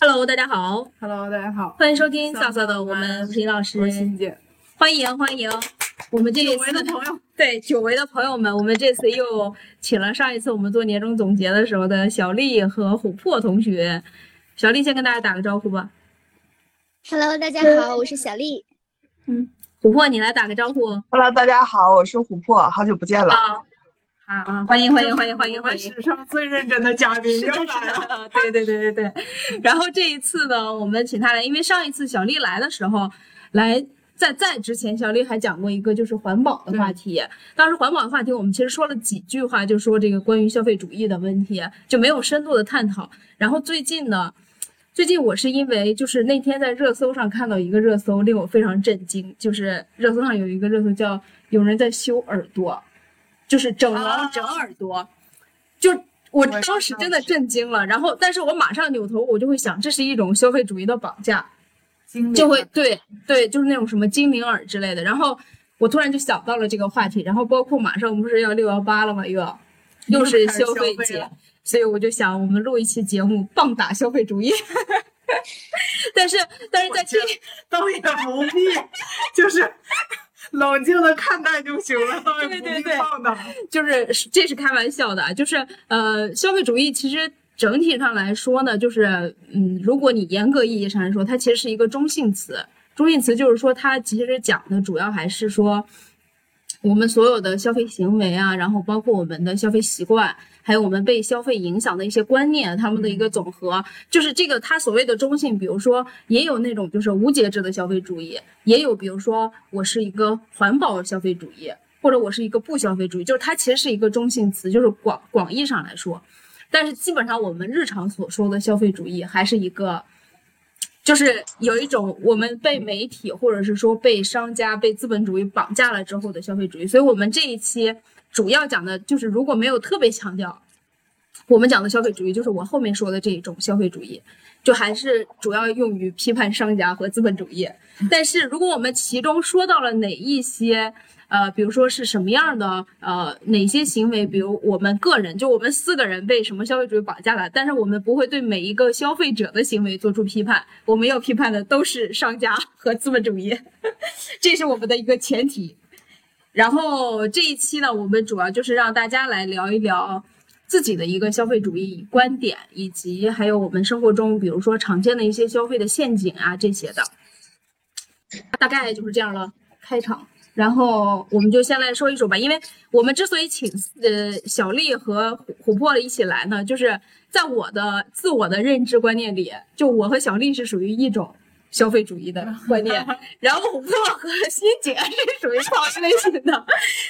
Hello，大家好，Hello，大家好，欢迎收听萨萨的我们皮老师，欣姐，欢迎欢迎，我们这一次的朋友，对久违的朋友们，我们这次又请了上一次我们做年终总结的时候的小丽和琥珀同学，小丽先跟大家打个招呼吧。Hello，大家好，我是小丽。嗯，琥珀你来打个招呼。Hello，大家好，我是琥珀，好久不见了。好，欢迎欢迎欢迎欢迎欢迎！史上最认真的嘉宾又来了，对对对对对。然后这一次呢，我们请他来，因为上一次小丽来的时候，来在在之前，小丽还讲过一个就是环保的话题。当时环保的话题，我们其实说了几句话，就说这个关于消费主义的问题，就没有深度的探讨。然后最近呢，最近我是因为就是那天在热搜上看到一个热搜，令我非常震惊，就是热搜上有一个热搜叫“有人在修耳朵”。就是整容整耳朵，就我当时真的震惊了。然后，但是我马上扭头，我就会想，这是一种消费主义的绑架，就会对对，就是那种什么精灵耳之类的。然后我突然就想到了这个话题。然后包括马上不是要六幺八了吗？又要 又是消费节，所以我就想，我们录一期节目，棒打消费主义。但是，但是在这倒也不必，就是。冷静的看待就行了，对对对，就是这是开玩笑的，就是呃，消费主义其实整体上来说呢，就是嗯，如果你严格意义上来说，它其实是一个中性词。中性词就是说，它其实讲的主要还是说我们所有的消费行为啊，然后包括我们的消费习惯。还有我们被消费影响的一些观念，他们的一个总和，就是这个他所谓的中性。比如说，也有那种就是无节制的消费主义，也有比如说我是一个环保消费主义，或者我是一个不消费主义，就是它其实是一个中性词，就是广广义上来说。但是基本上我们日常所说的消费主义，还是一个，就是有一种我们被媒体或者是说被商家、被资本主义绑架了之后的消费主义。所以我们这一期。主要讲的就是，如果没有特别强调，我们讲的消费主义，就是我后面说的这一种消费主义，就还是主要用于批判商家和资本主义。但是，如果我们其中说到了哪一些，呃，比如说是什么样的，呃，哪些行为，比如我们个人，就我们四个人被什么消费主义绑架了，但是我们不会对每一个消费者的行为做出批判，我们要批判的都是商家和资本主义，这是我们的一个前提。然后这一期呢，我们主要就是让大家来聊一聊自己的一个消费主义观点，以及还有我们生活中，比如说常见的一些消费的陷阱啊这些的，大概就是这样了。开场，然后我们就先来说一说吧，因为我们之所以请呃小丽和琥珀一起来呢，就是在我的自我的认知观念里，就我和小丽是属于一种。消费主义的观念，然后琥珀和欣姐是属于 同一类型的，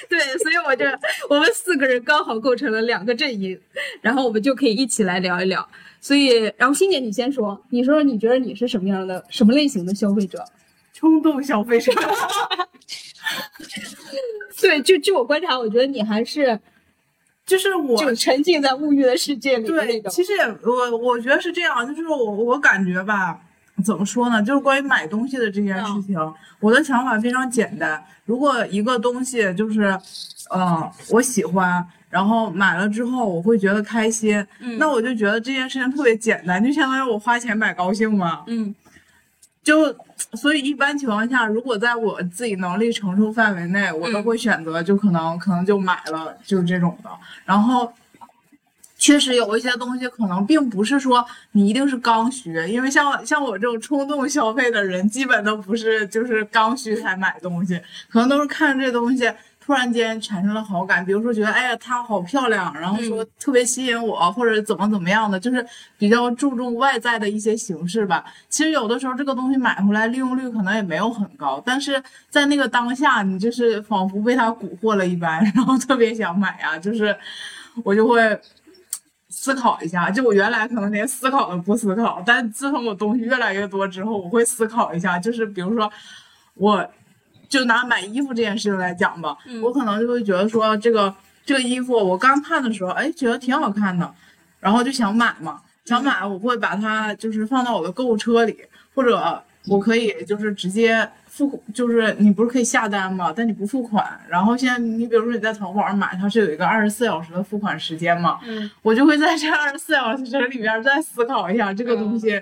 对，所以我就我们四个人刚好构成了两个阵营，然后我们就可以一起来聊一聊。所以，然后欣姐你先说，你说你觉得你是什么样的、什么类型的消费者？冲动消费者。对，就据我观察，我觉得你还是，就是我就沉浸在物欲的世界里。对，其实我我觉得是这样，就是我我感觉吧。怎么说呢？就是关于买东西的这件事情，我的想法非常简单。如果一个东西就是，嗯，我喜欢，然后买了之后我会觉得开心，那我就觉得这件事情特别简单，就相当于我花钱买高兴嘛。嗯，就所以一般情况下，如果在我自己能力承受范围内，我都会选择就可能可能就买了，就是这种的。然后。确实有一些东西可能并不是说你一定是刚需，因为像像我这种冲动消费的人，基本都不是就是刚需才买东西，可能都是看这东西突然间产生了好感，比如说觉得哎呀它好漂亮，然后说特别吸引我，或者怎么怎么样的，就是比较注重外在的一些形式吧。其实有的时候这个东西买回来利用率可能也没有很高，但是在那个当下，你就是仿佛被它蛊惑了一般，然后特别想买啊，就是我就会。思考一下，就我原来可能连思考都不思考，但自从我东西越来越多之后，我会思考一下。就是比如说，我就拿买衣服这件事情来讲吧，我可能就会觉得说，这个这个衣服我刚看的时候，哎，觉得挺好看的，然后就想买嘛，想买，我会把它就是放到我的购物车里，或者我可以就是直接。付就是你不是可以下单吗？但你不付款，然后现在你比如说你在淘宝上买，它是有一个二十四小时的付款时间嘛？嗯，我就会在这二十四小时里边再思考一下这个东西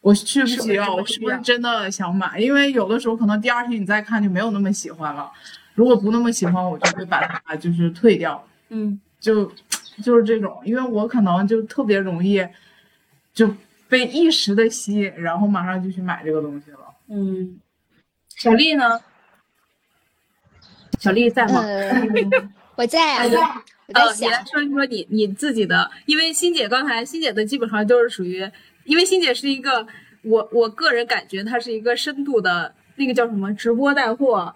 我需不需是要？我是不是真的想买？因为有的时候可能第二天你再看就没有那么喜欢了。如果不那么喜欢，我就会把它就是退掉。嗯就就是这种，因为我可能就特别容易就被一时的吸引，然后马上就去买这个东西了。嗯，小丽呢？小丽在吗？呃，我在啊，我在呃，你来，说一说你你自己的，因为欣姐刚才欣姐的基本上都是属于，因为欣姐是一个我我个人感觉她是一个深度的那个叫什么直播带货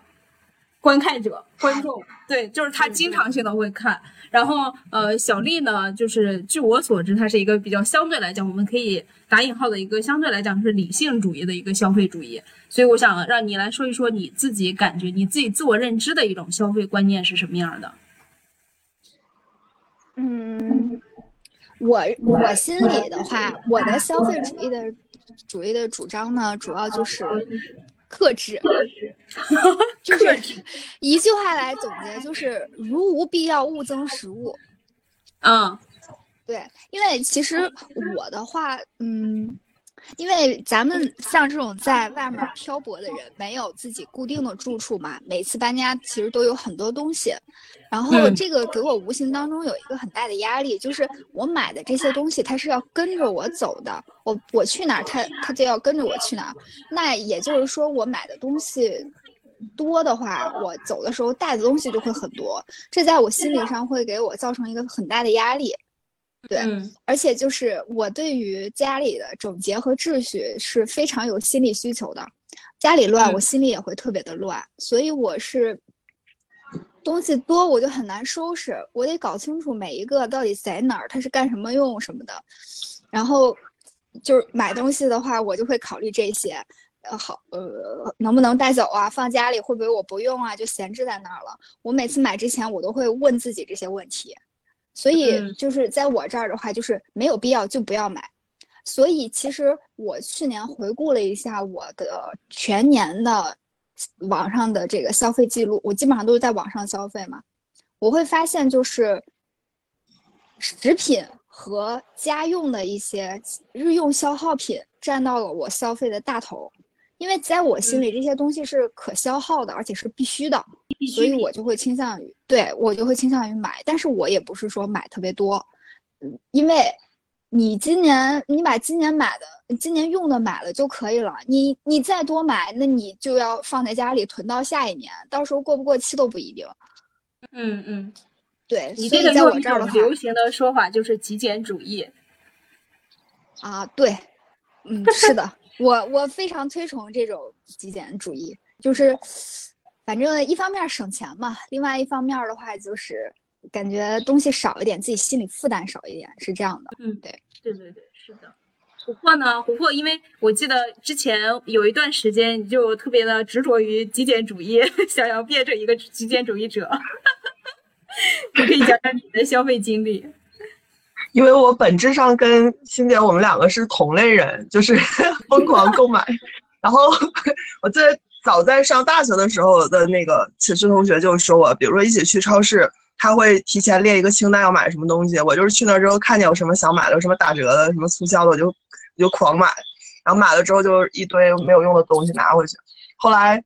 观看者 观众，对，就是他经常性的会看。然后呃，小丽呢，就是据我所知，她是一个比较相对来讲，我们可以打引号的一个相对来讲是理性主义的一个消费主义。所以我想让你来说一说你自己感觉你自己自我认知的一种消费观念是什么样的？嗯，我我心里的话，我的消费主义的主义的主张呢，主要就是克制，就是一句话来总结，就是如无必要，勿增食物。嗯对，因为其实我的话，嗯，因为咱们像这种在外面漂泊的人，没有自己固定的住处嘛，每次搬家其实都有很多东西，然后嗯这个给我无形当中有一个很大的压力，就是我买的这些东西，它是要跟着我走的，我我去哪儿，它它就要跟着我去哪儿，那也就是说，我买的东西。多的话，我走的时候带的东西就会很多，这在我心理上会给我造成一个很大的压力。对，嗯而且就是我对于家里的整洁和秩序是非常有心理需求的，家里乱，嗯我心里也会特别的乱，所以我是东西多我就很难收拾，我得搞清楚每一个到底在哪儿，它是干什么用什么的，然后就是买东西的话，我就会考虑这些。呃，好，呃，能不能带走啊？放家里会不会我不用啊？就闲置在那儿了。我每次买之前，我都会问自己这些问题。所以嗯就是在我这儿的话，就是没有必要就不要买。所以其实我去年回顾了一下我的全年的网上的这个消费记录，我基本上都是在网上消费嘛，我会发现就是食品和家用的一些日用消耗品占到了我消费的大头，因为在我心里这些东西是可消耗的，而且是必须的。所以我就会倾向于，对我就会倾向于买，但是我也不是说买特别多，嗯，因为你今年你把今年买的、今年用的买了就可以了，你你再多买，那你就要放在家里囤到下一年，到时候过不过期都不一定。嗯嗯，对，你所以在这个在我这儿流行的说法就是极简主义。啊，对，嗯，是的，我我非常推崇这种极简主义，就是反正一方面省钱嘛，另外一方面的话就是感觉东西少一点，自己心理负担少一点，是这样的。嗯，对，对对对，是的。琥珀呢？琥珀，因为我记得之前有一段时间你就特别的执着于极简主义，想要变成一个极简主义者。你可以讲讲你的消费经历。因为我本质上跟欣姐我们两个是同类人，就是 疯狂购买。然后我记得早在上大学的时候，的那个寝室同学就说我，比如说一起去超市，他会提前列一个清单要买什么东西。我就是去那之后看见有什么想买的，有什么打折的，什么促销的，我就我就狂买。然后买了之后就一堆没有用的东西拿回去。后来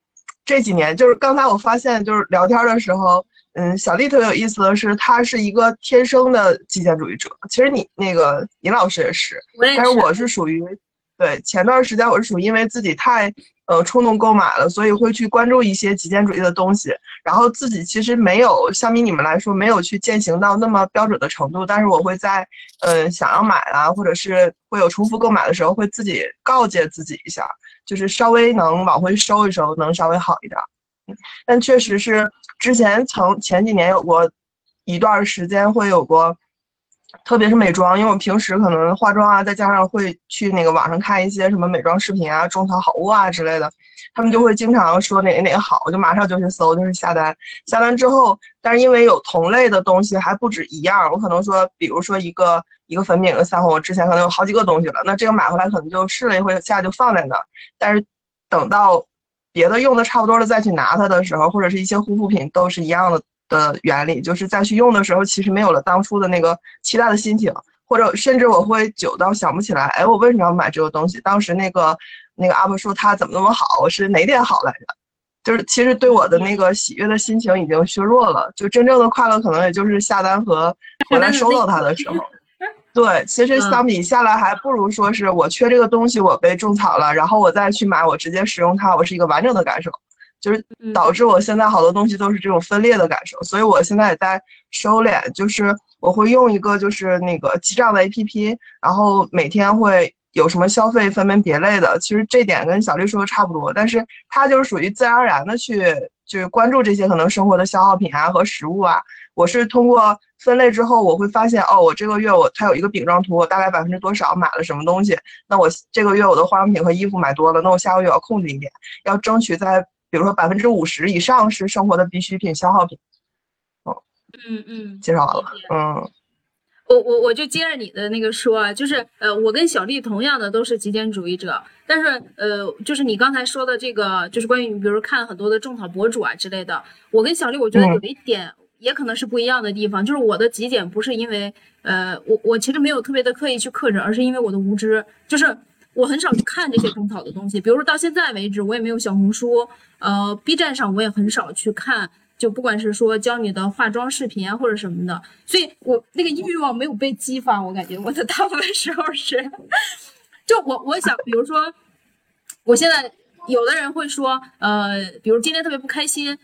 这几年，就是刚才我发现，就是聊天的时候。嗯，小丽特别有意思的是，她是一个天生的极简主义者。其实你那个尹老师也是，但是我是属于，对前段时间我是属于因为自己太呃冲动购买了，所以会去关注一些极简主义的东西，然后自己其实没有相比你们来说没有去践行到那么标准的程度，但是我会在呃想要买啊，或者是会有重复购买的时候，会自己告诫自己一下，就是稍微能往回收一收，能稍微好一点。但确实是之前曾前几年有过一段时间会有过，特别是美妆，因为我平时可能化妆啊，再加上会去那个网上看一些什么美妆视频啊、种草好物啊之类的，他们就会经常说哪哪个好，我就马上就去搜，就是下单。下单之后，但是因为有同类的东西还不止一样，我可能说，比如说一个一个粉饼、一个腮红，我之前可能有好几个东西了，那这个买回来可能就试了一回，下就放在那儿，但是等到。别的用的差不多了，再去拿它的时候，或者是一些护肤品，都是一样的的原理，就是再去用的时候，其实没有了当初的那个期待的心情，或者甚至我会久到想不起来，哎，我为什么要买这个东西？当时那个那个 UP 说它怎么那么好，我是哪点好来着？就是其实对我的那个喜悦的心情已经削弱了，就真正的快乐可能也就是下单和回来收到它的时候。对，其实相比下来，还不如说是我缺这个东西，我被种草了，然后我再去买，我直接使用它，我是一个完整的感受。就是导致我现在好多东西都是这种分裂的感受，所以我现在也在收敛，就是我会用一个就是那个记账的 APP，然后每天会有什么消费分门别类的。其实这点跟小丽说的差不多，但是他就是属于自然而然的去就是关注这些可能生活的消耗品啊和食物啊。我是通过分类之后，我会发现哦，我这个月我它有一个饼状图，我大概百分之多少买了什么东西。那我这个月我的化妆品和衣服买多了，那我下个月要控制一点，要争取在。比如说百分之五十以上是生活的必需品、消耗品。哦，嗯嗯，介绍完了。嗯，我我我就接着你的那个说啊，就是呃，我跟小丽同样的都是极简主义者，但是呃，就是你刚才说的这个，就是关于比如看很多的种草博主啊之类的，我跟小丽我觉得有一点也可能是不一样的地方，就是我的极简不是因为呃，我我其实没有特别的刻意去克制，而是因为我的无知，就是。我很少去看这些种草的东西，比如说到现在为止，我也没有小红书，呃，B 站上我也很少去看，就不管是说教你的化妆视频啊或者什么的，所以我那个欲望没有被激发，我感觉我的 大部分时候是，就我我想，比如说，我现在有的人会说，呃，比如今天特别不开心，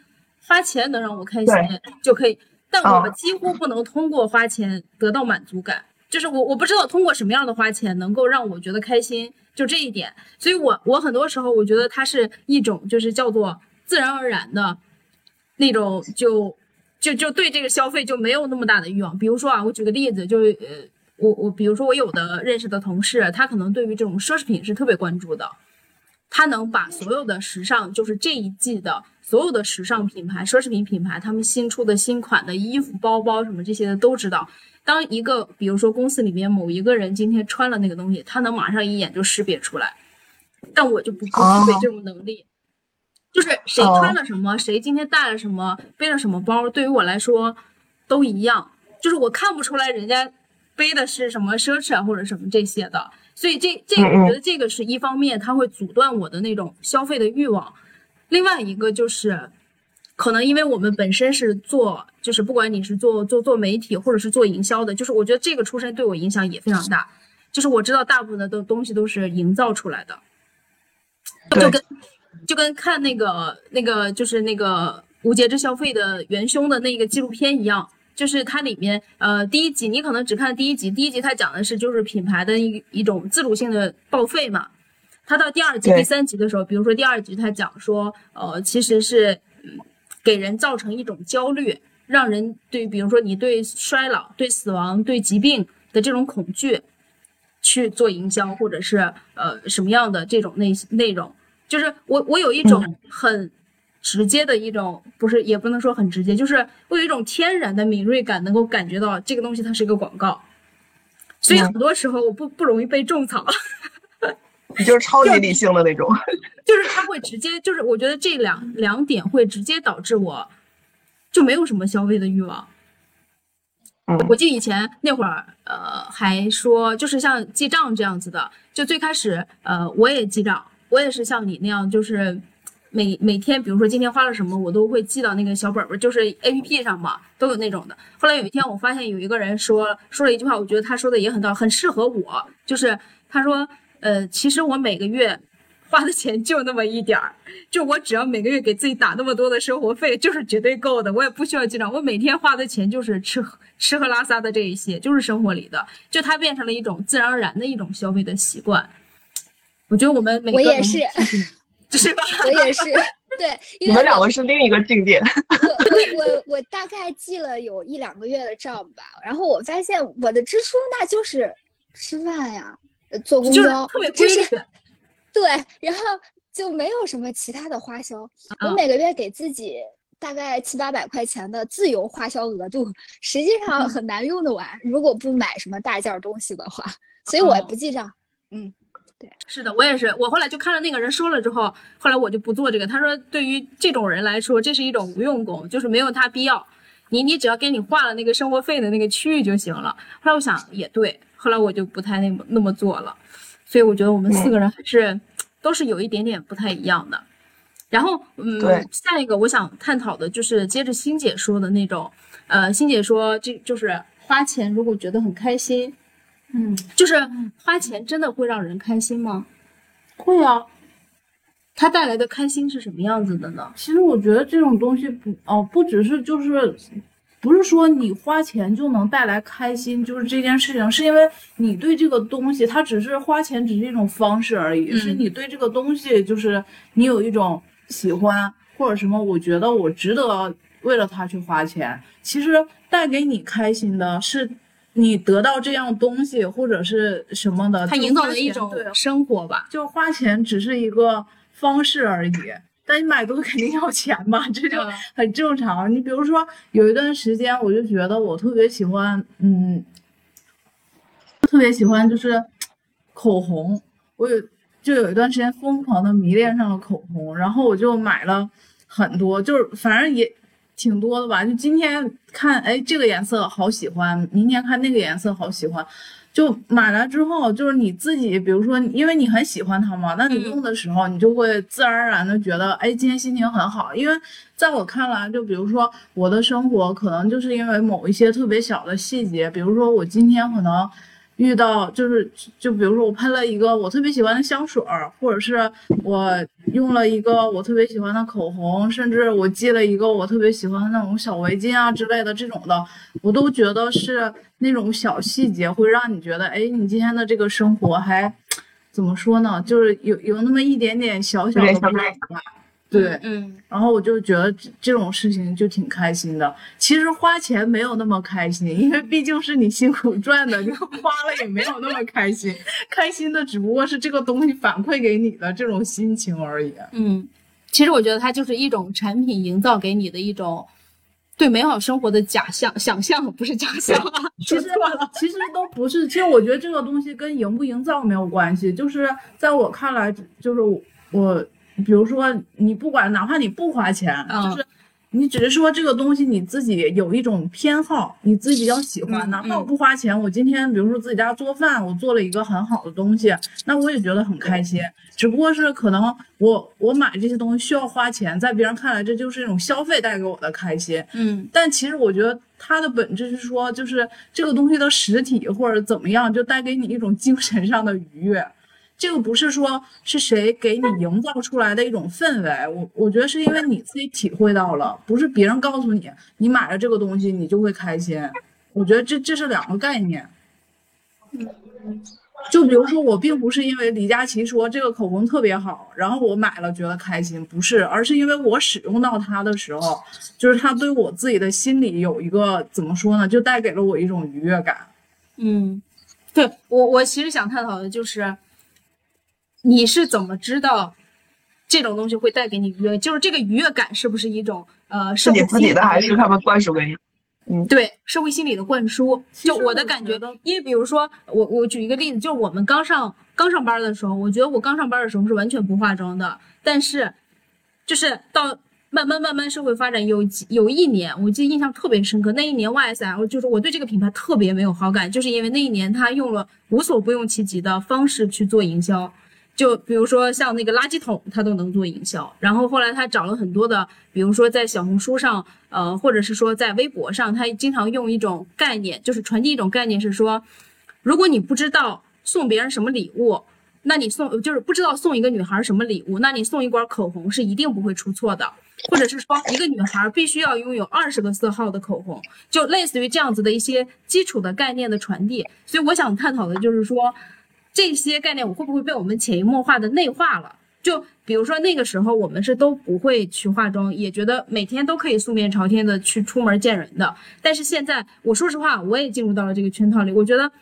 花钱能让我开心就可以，但我们几乎不能通过花钱得到满足感，就是我我不知道通过什么样的花钱能够让我觉得开心。就这一点，所以我我很多时候我觉得它是一种就是叫做自然而然的那种，就就就对这个消费就没有那么大的欲望。比如说啊，我举个例子，就是呃，我我比如说我有的认识的同事，他可能对于这种奢侈品是特别关注的，他能把所有的时尚，就是这一季的所有的时尚品牌、奢侈品品牌，他们新出的新款的衣服、包包什么这些的都知道。当一个，比如说公司里面某一个人今天穿了那个东西，他能马上一眼就识别出来，但我就不不具备这种能力。就是谁穿了什么，谁今天带了什么，背了什么包，对于我来说都一样。就是我看不出来人家背的是什么奢侈啊或者什么这些的。所以这这，我觉得这个是一方面，它会阻断我的那种消费的欲望。另外一个就是。可能因为我们本身是做，就是不管你是做做做媒体或者是做营销的，就是我觉得这个出身对我影响也非常大。就是我知道大部分的东东西都是营造出来的，就跟就跟看那个那个就是那个无节制消费的元凶的那个纪录片一样，就是它里面呃第一集你可能只看第一集，第一集它讲的是就是品牌的一一种自主性的报废嘛，它到第二集第三集的时候，比如说第二集它讲说呃其实是。给人造成一种焦虑，让人对，比如说你对衰老、对死亡、对疾病的这种恐惧，去做营销，或者是呃什么样的这种内内容，就是我我有一种很直接的一种，不是也不能说很直接，就是我有一种天然的敏锐感，能够感觉到这个东西它是一个广告，所以很多时候我不不容易被种草。你就是超 级理性的那种，就是他会直接，就是我觉得这两两点会直接导致我就没有什么消费的欲望。我记得以前那会儿，呃，还说就是像记账这样子的，就最开始，呃，我也记账，我也是像你那样，就是每每天，比如说今天花了什么，我都会记到那个小本本，就是 A P P 上嘛，都有那种的。后来有一天，我发现有一个人说说了一句话，我觉得他说的也很到，很适合我，就是他说。呃，其实我每个月花的钱就那么一点儿，就我只要每个月给自己打那么多的生活费，就是绝对够的。我也不需要记账，我每天花的钱就是吃喝吃喝拉撒的这一些，就是生活里的。就它变成了一种自然而然的一种消费的习惯。我觉得我们每个我也是，是 吧？我也是，对。因为你们两个是另一个境界。我我我大概记了有一两个月的账吧，然后我发现我的支出那就是吃饭呀。坐公交特别规律，对，然后就没有什么其他的花销。我每个月给自己大概七八百块钱的自由花销额度，实际上很难用得完。如果不买什么大件东西的话，所以我也不记账。嗯，对，是的，我也是。我后来就看了那个人说了之后，后来我就不做这个。他说，对于这种人来说，这是一种无用功，就是没有他必要。你你只要给你划了那个生活费的那个区域就行了。后来我想也对，后来我就不太那么那么做了。所以我觉得我们四个人还是都是有一点点不太一样的。然后，嗯，下一个我想探讨的就是接着欣姐说的那种，呃，欣姐说这就是花钱如果觉得很开心，嗯，就是花钱真的会让人开心吗？会啊。它带来的开心是什么样子的呢？其实我觉得这种东西不哦，不只是就是，不是说你花钱就能带来开心，就是这件事情，是因为你对这个东西，它只是花钱只是一种方式而已，嗯是你对这个东西就是你有一种喜欢或者什么，我觉得我值得为了它去花钱。其实带给你开心的是你得到这样东西或者是什么的，就它营造花了一种生活吧。就花钱只是一个方式而已。但你买东西肯定要钱嘛，这就嗯很正常。你比如说，有一段时间，我就觉得我特别喜欢，嗯，特别喜欢就是口红。我有就有一段时间疯狂的迷恋上了口红，然后我就买了很多，就是反正也挺多的吧。就今天看，哎，这个颜色好喜欢，明天看那个颜色好喜欢，就买来之后，就是你自己，比如说，因为你很喜欢它嘛，那你嗯用的时候，你就会自然而然的觉得，哎，今天心情很好。因为在我看来，就比如说我的生活，可能就是因为某一些特别小的细节，比如说我今天可能。遇到就是就比如说我喷了一个我特别喜欢的香水儿，或者是我用了一个我特别喜欢的口红，甚至我系了一个我特别喜欢的那种小围巾啊之类的这种的，我都觉得是那种小细节会让你觉得，哎，你今天的这个生活还怎么说呢？就是有有那么一点点小小的变有点小化。对，嗯，然后我就觉得这这种事情就挺开心的。其实花钱没有那么开心，因为毕竟是你辛苦赚的，你花了也没有那么开心。开心的只不过是这个东西反馈给你的这种心情而已。嗯，其实我觉得它就是一种产品营造给你的一种对美好生活的假象、想象，不是假象啊，其实其实都不是，其实我觉得这个东西跟营不营造没有关系，就是在我看来，就是我我，比如说你不管哪怕你不花钱，嗯就是你只是说这个东西你自己有一种偏好，你自己比较喜欢，嗯哪怕我嗯不花钱，我今天比如说自己家做饭，我做了一个很好的东西，那我也觉得很开心。只不过是可能我我买这些东西需要花钱，在别人看来这就是一种消费带给我的开心。嗯但其实我觉得它的本质是说，就是这个东西的实体或者怎么样，就带给你一种精神上的愉悦。这个不是说是谁给你营造出来的一种氛围，我我觉得是因为你自己体会到了，不是别人告诉你，你买了这个东西你就会开心。我觉得这这是两个概念。嗯就比如说，我并不是因为李佳琦说这个口红特别好，然后我买了觉得开心，不是，而是因为我使用到它的时候，就是它对我自己的心里有一个怎么说呢，就带给了我一种愉悦感。嗯，对我我其实想探讨的就是，你是怎么知道这种东西会带给你愉悦？就是这个愉悦感是不是一种呃是社会你自己的还是他们灌输给你？嗯对社会心理的灌输，就我我的感觉觉，因为比如说我我举一个例子，就是我们刚上刚上班的时候，我觉得我刚上班的时候是完全不化妆的，但是就是到慢慢慢慢社会发展，有几有一年我记得印象特别深刻，那一年 YSL 就是我对这个品牌特别没有好感，就是因为那一年他用了无所不用其极的方式去做营销。就比如说像那个垃圾桶，他都能做营销。然后后来他找了很多的，比如说在小红书上，呃，或者是说在微博上，他经常用一种概念，就是传递一种概念，是说，如果你不知道送别人什么礼物，那你送就是不知道送一个女孩什么礼物，那你送一管口红是一定不会出错的。或者是说，一个女孩必须要拥有二十个色号的口红，就类似于这样子的一些基础的概念的传递。所以我想探讨的就是说，这些概念我会不会被我们潜移默化的内化了？就比如说那个时候我们是都不会去化妆，也觉得每天都可以素面朝天的去出门见人的。但是现在，我说实话，我也进入到了这个圈套里。我觉得，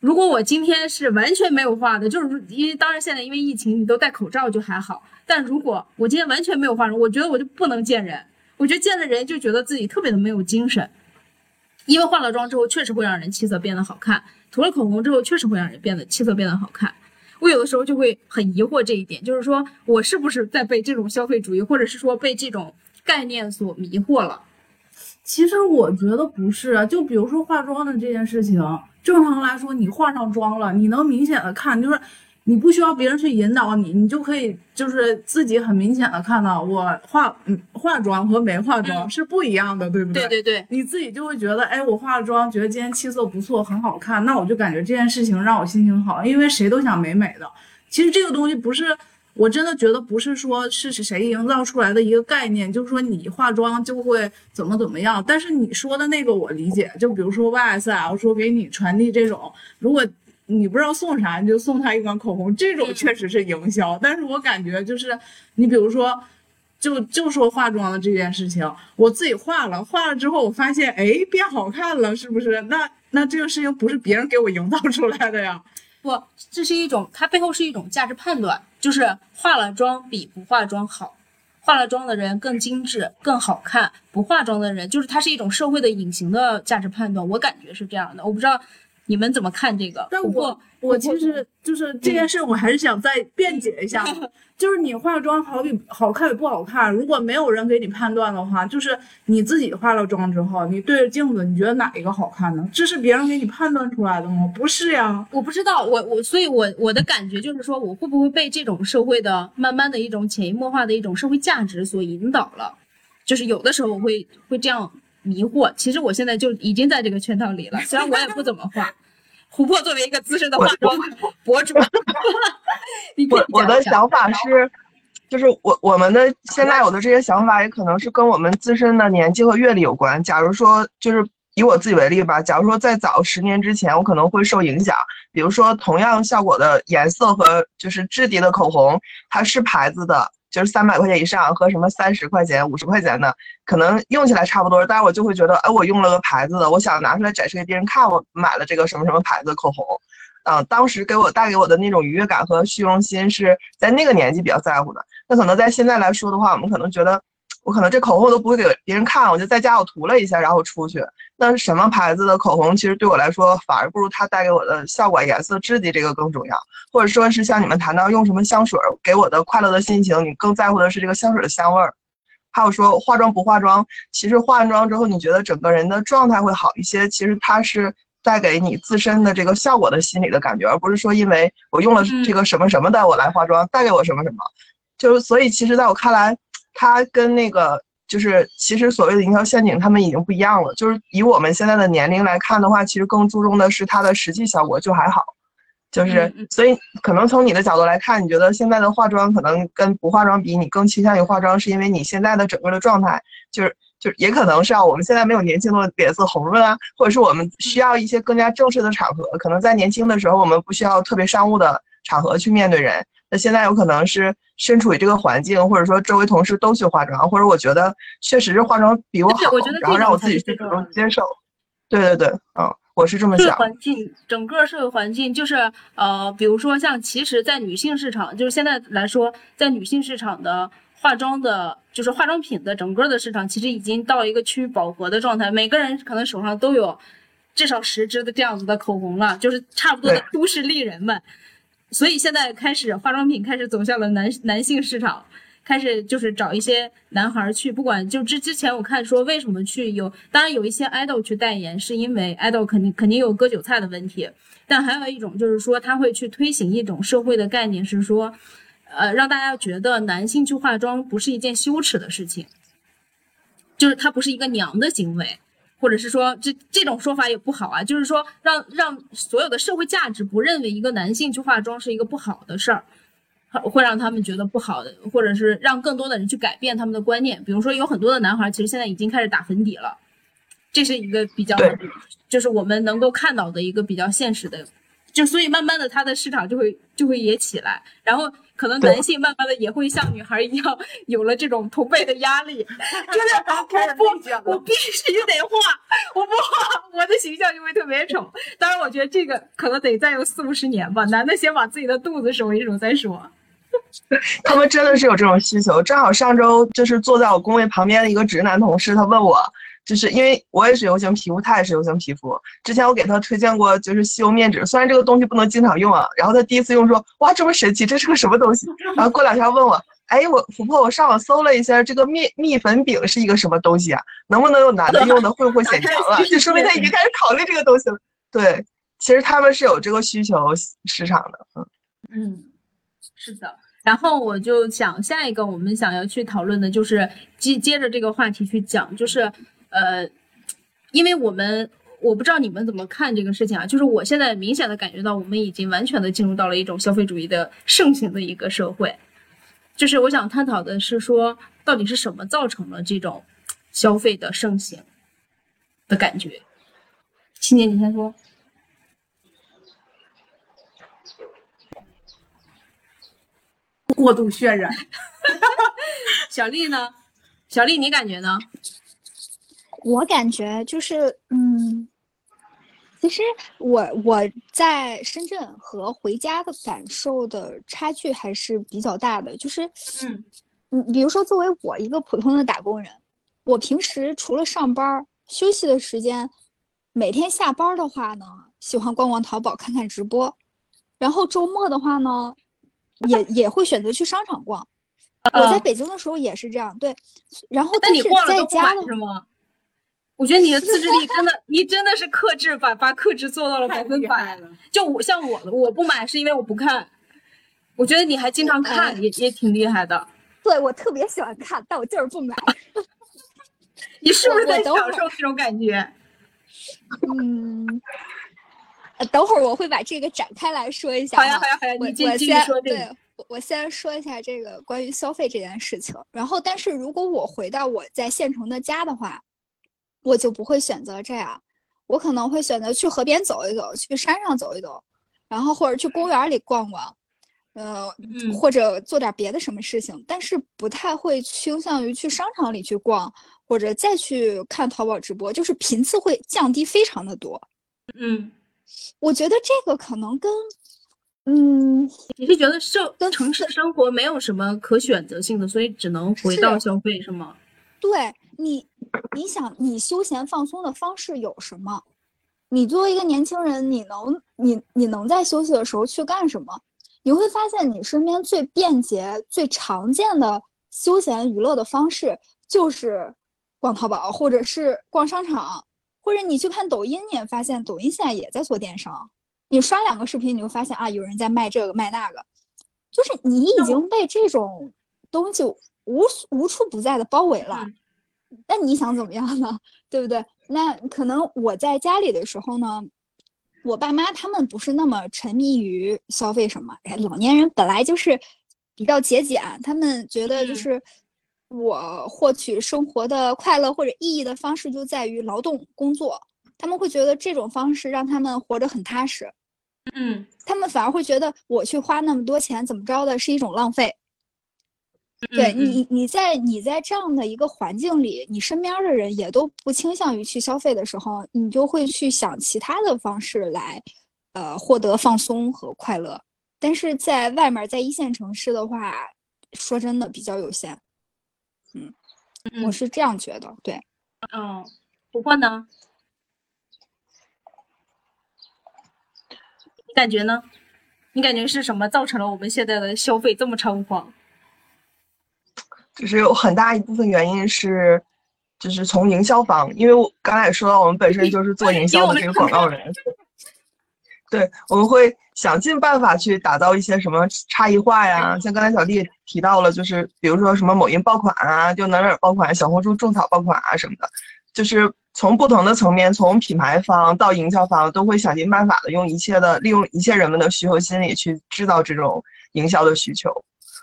如果我今天是完全没有化的，就是因为当然现在因为疫情，你都戴口罩就还好。但如果我今天完全没有化妆，我觉得我就不能见人。我觉得见了人就觉得自己特别的没有精神，因为化了妆之后确实会让人气色变得好看，涂了口红之后确实会让人变得气色变得好看。我有的时候就会很疑惑这一点，就是说我是不是在被这种消费主义，或者是说被这种概念所迷惑了？其实我觉得不是啊，就比如说化妆的这件事情，正常来说，你化上妆了，你能明显的看，就是你不需要别人去引导你，你就可以就是自己很明显的看到我化嗯化妆和没化妆是不一样的，对不对对对，你自己就会觉得，哎，我化了妆，觉得今天气色不错，很好看，那我就感觉这件事情让我心情好，因为谁都想美美的。其实这个东西不是。我真的觉得不是说是是谁营造出来的一个概念，就是说你化妆就会怎么怎么样。但是你说的那个我理解，就比如说 YSL 说给你传递这种，如果你不知道送啥，你就送他一管口红，这种确实是营销。但是我感觉就是你比如说，就就说化妆的这件事情，我自己化了，化了之后我发现，哎，变好看了，是不是？那那这个事情不是别人给我营造出来的呀？不，这是一种，它背后是一种价值判断，就是化了妆比不化妆好，化了妆的人更精致、更好看，不化妆的人，就是它是一种社会的隐形的价值判断，我感觉是这样的，我不知道你们怎么看这个。但我我其实就是这件事，我还是想再辩解一下。就是你化妆好比好看与不好看，如果没有人给你判断的话，就是你自己化了妆之后，你对着镜子，你觉得哪一个好看呢？这是别人给你判断出来的吗？不是呀，我不知道，我我，所以我我的感觉就是说，我会不会被这种社会的慢慢的一种潜移默化的一种社会价值所引导了？就是有的时候我会会这样迷惑。其实我现在就已经在这个圈套里了，虽然我也不怎么画。琥珀作为一个资深的化妆博主，我我的想法是，就是我我们的现在有的这些想法，也可能是跟我们自身的年纪和阅历有关。假如说，就是以我自己为例吧，假如说在早十年之前，我可能会受影响。比如说，同样效果的颜色和就是质地的口红，它是牌子的。就是三百块钱以上和什么三十块钱、五十块钱的，可能用起来差不多，但是我就会觉得，哎，我用了个牌子的，我想拿出来展示给别人看，我买了这个什么什么牌子的口红，嗯，当时给我带给我的那种愉悦感和虚荣心是在那个年纪比较在乎的。那可能在现在来说的话，我们可能觉得。我可能这口红都不会给别人看，我就在家我涂了一下，然后出去。那什么牌子的口红，其实对我来说反而不如它带给我的效果、颜色、质地这个更重要。或者说是像你们谈到用什么香水给我的快乐的心情，你更在乎的是这个香水的香味儿。还有说化妆不化妆，其实化完妆之后你觉得整个人的状态会好一些，其实它是带给你自身的这个效果的心理的感觉，而不是说因为我用了这个什么什么的我来化妆带给我什么什么。就是所以其实在我看来。它跟那个就是，其实所谓的营销陷阱，他们已经不一样了。就是以我们现在的年龄来看的话，其实更注重的是它的实际效果，就还好。就是所以，可能从你的角度来看，你觉得现在的化妆可能跟不化妆比，你更倾向于化妆，是因为你现在的整个的状态，就是就是也可能是啊，我们现在没有年轻的脸色红润啊，或者是我们需要一些更加正式的场合，可能在年轻的时候，我们不需要特别商务的场合去面对人。那现在有可能是身处于这个环境，或者说周围同事都去化妆，或者我觉得确实是化妆比我好，然后让我自己去主动接受。对对对，嗯，我是这么想。环境，整个社会环境就是呃，比如说像其实，在女性市场，就是现在来说，在女性市场的化妆的，就是化妆品的整个的市场，其实已经到一个趋于饱和的状态，每个人可能手上都有至少十支的这样子的口红了，就是差不多的都市丽人们。所以现在开始化妆品开始走向了男男性市场，开始就是找一些男孩去，不管就之之前我看说为什么去有，当然有一些爱豆去代言，是因为爱豆肯定肯定有割韭菜的问题，但还有一种就是说他会去推行一种社会的概念，是说，呃，让大家觉得男性去化妆不是一件羞耻的事情，就是他不是一个娘的行为。或者是说，这这种说法也不好啊，就是说让让所有的社会价值不认为一个男性去化妆是一个不好的事儿，会让他们觉得不好的，或者是让更多的人去改变他们的观念。比如说，有很多的男孩其实现在已经开始打粉底了，这是一个比较，就是我们能够看到的一个比较现实的。就所以慢慢的，它的市场就会就会也起来，然后可能男性慢慢的也会像女孩一样有了这种同辈的压力，就是 不我必须得画，我不画我的形象就会特别丑。当然，我觉得这个可能得再有四五十年吧，男的先把自己的肚子收一收再说。他们真的是有这种需求，正好上周就是坐在我工位旁边的一个直男同事，他问我。就是因为我也是油性皮肤，他也是油性皮肤。之前我给他推荐过，就是吸油面纸，虽然这个东西不能经常用啊。然后他第一次用说，哇，这么神奇，这是个什么东西？然后过两天问我，哎，我琥珀，我上网搜了一下，这个蜜蜜粉饼是一个什么东西啊？能不能有男的用的？会不会显 强啊？就说明他已经开始考虑这个东西了。对，其实他们是有这个需求市场的。嗯嗯，是的。然后我就想下一个我们想要去讨论的就是接接着这个话题去讲，就是呃，因为我们我不知道你们怎么看这个事情啊，就是我现在明显的感觉到我们已经完全的进入到了一种消费主义的盛行的一个社会，就是我想探讨的是说到底是什么造成了这种消费的盛行的感觉。青年，你先说。过度渲染，小丽呢？小丽，你感觉呢？我感觉就是，嗯，其实我我在深圳和回家的感受的差距还是比较大的。就是，嗯，嗯，比如说，作为我一个普通的打工人，我平时除了上班休息的时间，每天下班的话呢，喜欢逛逛淘宝，看看直播，然后周末的话呢。也也会选择去商场逛，我在北京的时候也是这样。对，然后但你逛了在家是吗？我觉得你的自制力 真的，你真的是克制，把把克制做到了百分百。就我像我，我不买是因为我不看。我觉得你还经常看，也也挺厉害的。对，我特别喜欢看，但我就是不买。你是不是在享受这种感觉？嗯。呃，等会儿我会把这个展开来说一下。好呀，好呀，好呀，你继续说这个。对，我先说一下这个关于消费这件事情。然后，但是如果我回到我在县城的家的话，我就不会选择这样，我可能会选择去河边走一走，去山上走一走，然后或者去公园里逛逛，呃，或者做点别的什么事情。但是不太会倾向于去商场里去逛，或者再去看淘宝直播，就是频次会降低非常的多。嗯。我觉得这个可能跟，嗯，你是觉得社跟城市生活没有什么可选择性的，所以只能回到消费是吗？对你，你想你休闲放松的方式有什么？你作为一个年轻人，你能你你能在休息的时候去干什么？你会发现你身边最便捷、最常见的休闲娱乐的方式就是逛淘宝或者是逛商场。或者你去看抖音，你也发现抖音现在也在做电商。你刷两个视频，你就发现啊，有人在卖这个卖那个，就是你已经被这种东西无无处不在的包围了。那你想怎么样呢？对不对？那可能我在家里的时候呢，我爸妈他们不是那么沉迷于消费什么。哎，老年人本来就是比较节俭，他们觉得就是。我获取生活的快乐或者意义的方式就在于劳动工作，他们会觉得这种方式让他们活着很踏实。嗯，他们反而会觉得我去花那么多钱怎么着的是一种浪费。对你，你在你在这样的一个环境里，你身边的人也都不倾向于去消费的时候，你就会去想其他的方式来，呃，获得放松和快乐。但是在外面，在一线城市的话，说真的比较有限。嗯，我是这样觉得，对，嗯，不过呢？你感觉呢？你感觉是什么造成了我们现在的消费这么猖狂？就是有很大一部分原因是，就是从营销方，因为我刚才也说到，我们本身就是做营销的这个广告人。对，我们会想尽办法去打造一些什么差异化呀，像刚才小丽提到了，就是比如说什么某音爆款啊，就哪哪爆款，小红书种草爆款啊什么的，就是从不同的层面，从品牌方到营销方，都会想尽办法的用一切的利用一切人们的需求心理去制造这种营销的需求，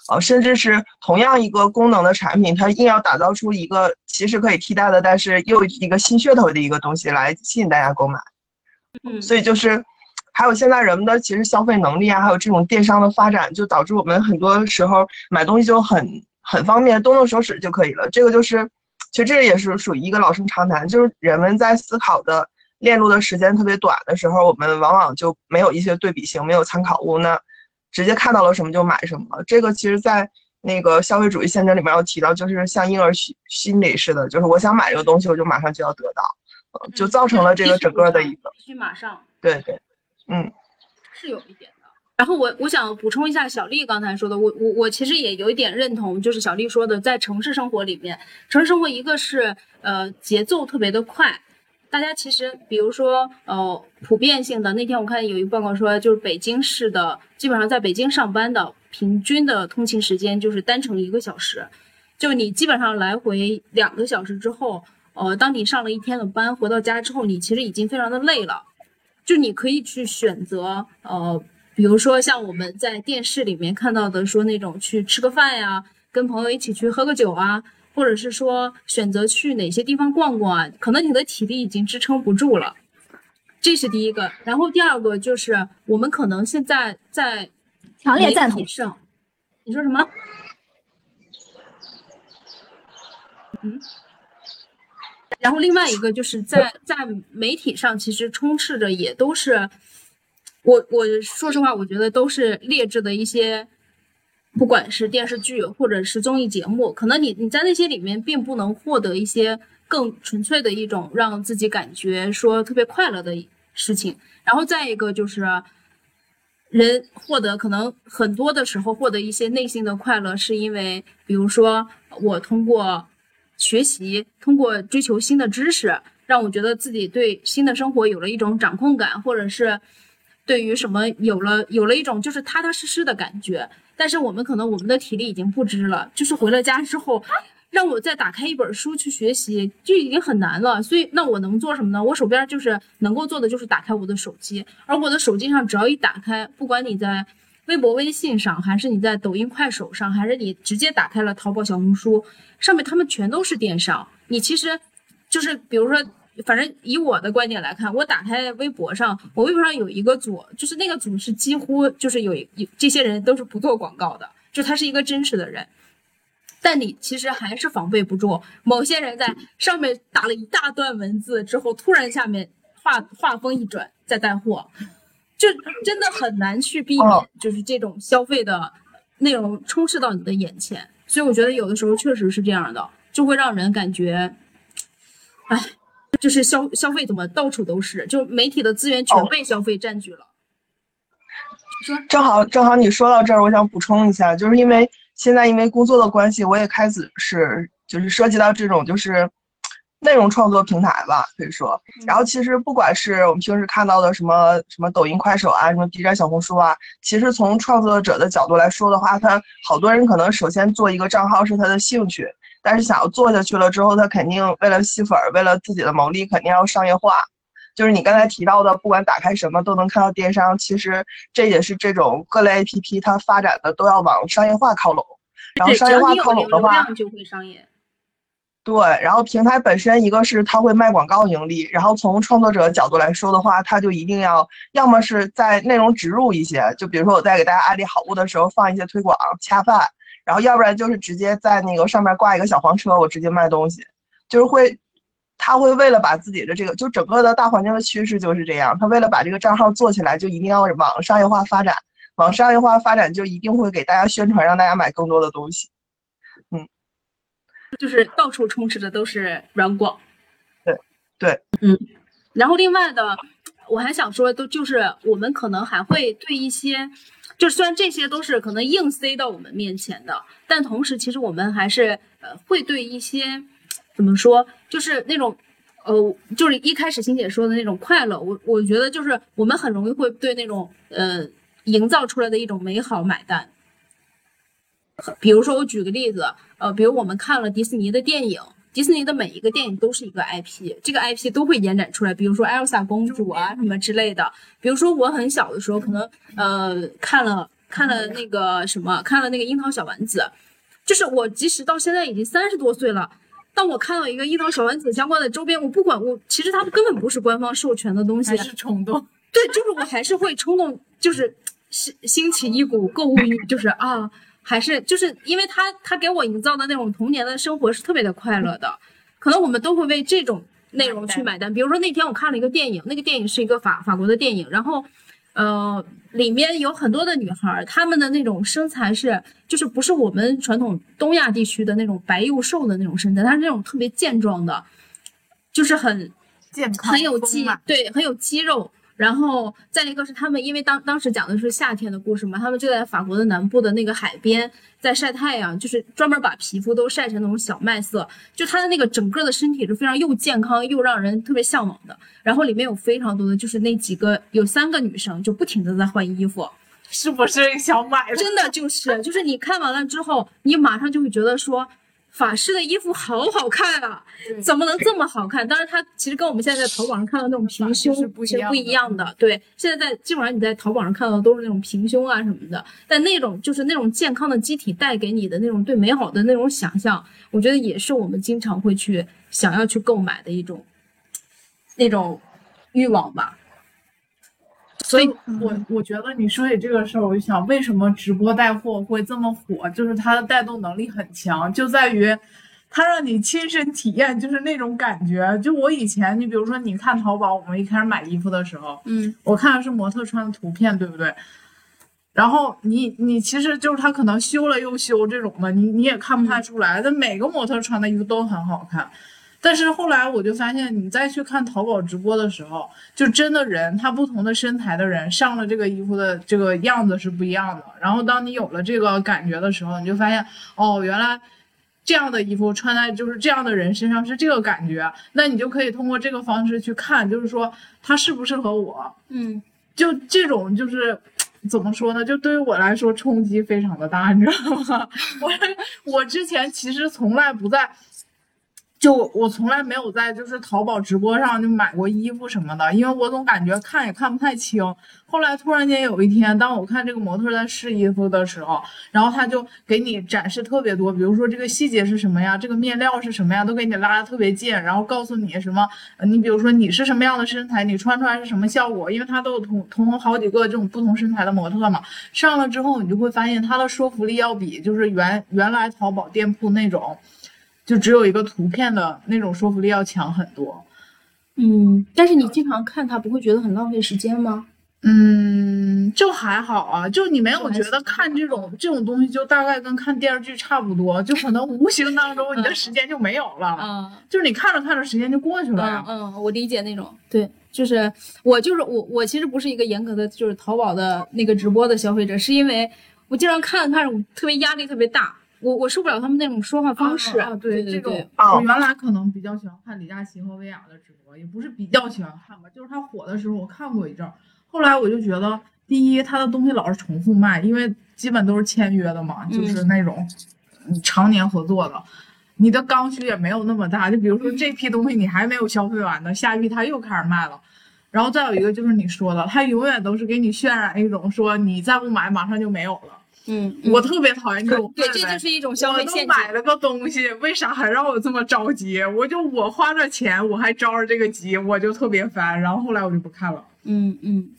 啊，甚至是同样一个功能的产品，它硬要打造出一个其实可以替代的，但是又一个新噱头的一个东西来吸引大家购买，嗯，所以就是。还有现在人们的其实消费能力啊，还有这种电商的发展，就导致我们很多时候买东西就很很方便，动动手指就可以了。这个就是，其实这也是属于一个老生常谈，就是人们在思考的链路的时间特别短的时候，我们往往就没有一些对比性，没有参考物，那直接看到了什么就买什么。这个其实，在那个消费主义陷阱里面要提到，就是像婴儿心心理似的，就是我想买这个东西，我就马上就要得到，就造成了这个整个的一个必须马上。对对。嗯，是有一点的。然后我我想补充一下小丽刚才说的，我我我其实也有一点认同，就是小丽说的，在城市生活里面，城市生活一个是呃节奏特别的快，大家其实比如说呃普遍性的，那天我看有一报告说，就是北京市的基本上在北京上班的平均的通勤时间就是单程一个小时，就你基本上来回两个小时之后，呃，当你上了一天的班回到家之后，你其实已经非常的累了，就你可以去选择呃。比如说像我们在电视里面看到的，说那种去吃个饭呀，跟朋友一起去喝个酒啊，或者是说选择去哪些地方逛逛啊，可能你的体力已经支撑不住了，这是第一个。然后第二个就是我们可能现在在强烈赞同上，你说什么？嗯。然后另外一个就是在在媒体上，其实充斥着也都是。我我说实话，我觉得都是劣质的一些，不管是电视剧或者是综艺节目，可能你你在那些里面并不能获得一些更纯粹的一种让自己感觉说特别快乐的事情。然后再一个就是，人获得可能很多的时候获得一些内心的快乐，是因为比如说我通过学习，通过追求新的知识，让我觉得自己对新的生活有了一种掌控感，或者是。对于什么有了有了一种就是踏踏实实的感觉，但是我们可能我们的体力已经不支了，就是回了家之后，让我再打开一本书去学习就已经很难了。所以那我能做什么呢？我手边就是能够做的就是打开我的手机，而我的手机上只要一打开，不管你在微博、微信上，还是你在抖音、快手上，还是你直接打开了淘宝、小红书，上面他们全都是电商。你其实就是比如说。反正以我的观点来看，我打开微博上，我微博上有一个组，就是那个组是几乎就是有有这些人都是不做广告的，就他是一个真实的人。但你其实还是防备不住某些人在上面打了一大段文字之后，突然下面画画风一转再带货，就真的很难去避免，就是这种消费的内容充斥到你的眼前。所以我觉得有的时候确实是这样的，就会让人感觉，哎。就是消消费怎么到处都是，就媒体的资源全被消费占据了。说正好正好你说到这儿，我想补充一下，就是因为现在因为工作的关系，我也开始是就是涉及到这种就是内容创作平台吧，可以说。然后其实不管是我们平时看到的什么什么抖音、快手啊，什么 B 站、小红书啊，其实从创作者的角度来说的话，他好多人可能首先做一个账号是他的兴趣。但是想要做下去了之后，他肯定为了吸粉，为了自己的牟利，肯定要商业化。就是你刚才提到的，不管打开什么都能看到电商，其实这也是这种各类 APP 它发展的都要往商业化靠拢。然后商业化靠拢的话，就会商业。对，然后平台本身一个是它会卖广告盈利，然后从创作者角度来说的话，它就一定要要么是在内容植入一些，就比如说我在给大家安利好物的时候放一些推广恰饭。然后要不然就是直接在那个上面挂一个小黄车，我直接卖东西，就是会，他会为了把自己的这个，就整个的大环境的趋势就是这样，他为了把这个账号做起来，就一定要往商业化发展，往商业化发展就一定会给大家宣传，让大家买更多的东西，嗯，就是到处充斥的都是软广，对对，嗯，然后另外的我还想说，都就是我们可能还会对一些。就虽然这些都是可能硬塞到我们面前的，但同时其实我们还是呃会对一些怎么说，就是那种呃就是一开始欣姐说的那种快乐，我我觉得就是我们很容易会对那种呃营造出来的一种美好买单。比如说我举个例子，呃，比如我们看了迪士尼的电影。迪士尼的每一个电影都是一个 IP，这个 IP 都会延展出来，比如说艾尔莎公主啊什么之类的。比如说我很小的时候，可能呃看了看了那个什么，看了那个樱桃小丸子，就是我即使到现在已经三十多岁了，当我看到一个樱桃小丸子相关的周边，我不管我其实它根本不是官方授权的东西，还是冲动。对，就是我还是会冲动，就是兴兴起一股购物欲，就是啊。还是就是因为他他给我营造的那种童年的生活是特别的快乐的，可能我们都会为这种内容去买单。比如说那天我看了一个电影，那个电影是一个法法国的电影，然后，呃，里面有很多的女孩，她们的那种身材是就是不是我们传统东亚地区的那种白又瘦的那种身材，她是那种特别健壮的，就是很健康很有肌对很有肌肉。然后再一个是他们，因为当当时讲的是夏天的故事嘛，他们就在法国的南部的那个海边在晒太阳，就是专门把皮肤都晒成那种小麦色，就他的那个整个的身体是非常又健康又让人特别向往的。然后里面有非常多的就是那几个有三个女生就不停的在换衣服，是不是想买？真的就是就是你看完了之后，你马上就会觉得说。法师的衣服好好看啊，怎么能这么好看？当然，它其实跟我们现在在淘宝上看到那种平胸是不一样是不一样的。对，现在在基本上你在淘宝上看到的都是那种平胸啊什么的，但那种就是那种健康的机体带给你的那种对美好的那种想象，我觉得也是我们经常会去想要去购买的一种那种欲望吧。所以我我觉得你说起这个事儿，我就想为什么直播带货会这么火，就是它的带动能力很强，就在于它让你亲身体验，就是那种感觉。就我以前，你比如说你看淘宝，我们一开始买衣服的时候，嗯，我看的是模特穿的图片，对不对？然后你你其实就是他可能修了又修这种的，你你也看不太出来，但每个模特穿的衣服都很好看。但是后来我就发现，你再去看淘宝直播的时候，就真的人他不同的身材的人上了这个衣服的这个样子是不一样的。然后当你有了这个感觉的时候，你就发现哦，原来这样的衣服穿在就是这样的人身上是这个感觉。那你就可以通过这个方式去看，就是说它适不适合我。嗯，就这种就是怎么说呢？就对于我来说冲击非常的大，你知道吗？我我之前其实从来不在。就我从来没有在就是淘宝直播上就买过衣服什么的，因为我总感觉看也看不太清。后来突然间有一天，当我看这个模特在试衣服的时候，然后他就给你展示特别多，比如说这个细节是什么呀，这个面料是什么呀，都给你拉的特别近，然后告诉你什么，你比如说你是什么样的身材，你穿出来是什么效果，因为他都有同同好几个这种不同身材的模特嘛，上了之后你就会发现它的说服力要比就是原原来淘宝店铺那种。就只有一个图片的那种说服力要强很多，嗯，但是你经常看它，不会觉得很浪费时间吗？嗯，就还好啊，就你没有觉得看这种这种东西就大概跟看电视剧差不多，就可能无形当中你的时间就没有了，嗯，就是你看着看着时间就过去了呀。嗯，我理解那种，对，就是我就是我我其实不是一个严格的就是淘宝的那个直播的消费者，是因为我经常看着看着我特别压力特别大。我我受不了他们那种说话方式啊！对对对，我原来可能比较喜欢看李佳琦和薇娅的直播，也不是比较喜欢看吧，就是他火的时候我看过一阵儿。后来我就觉得，第一，他的东西老是重复卖，因为基本都是签约的嘛，就是那种常年合作的，你的刚需也没有那么大。就比如说这批东西你还没有消费完呢，下一批他又开始卖了。然后再有一个就是你说的，他永远都是给你渲染一种说你再不买马上就没有了。嗯，我特别讨厌这种，对，这就是一种消费陷阱。买了个东西，为啥还让我这么着急？我就我花着钱，我还着着这个急，我就特别烦。然后后来我就不看了。嗯嗯，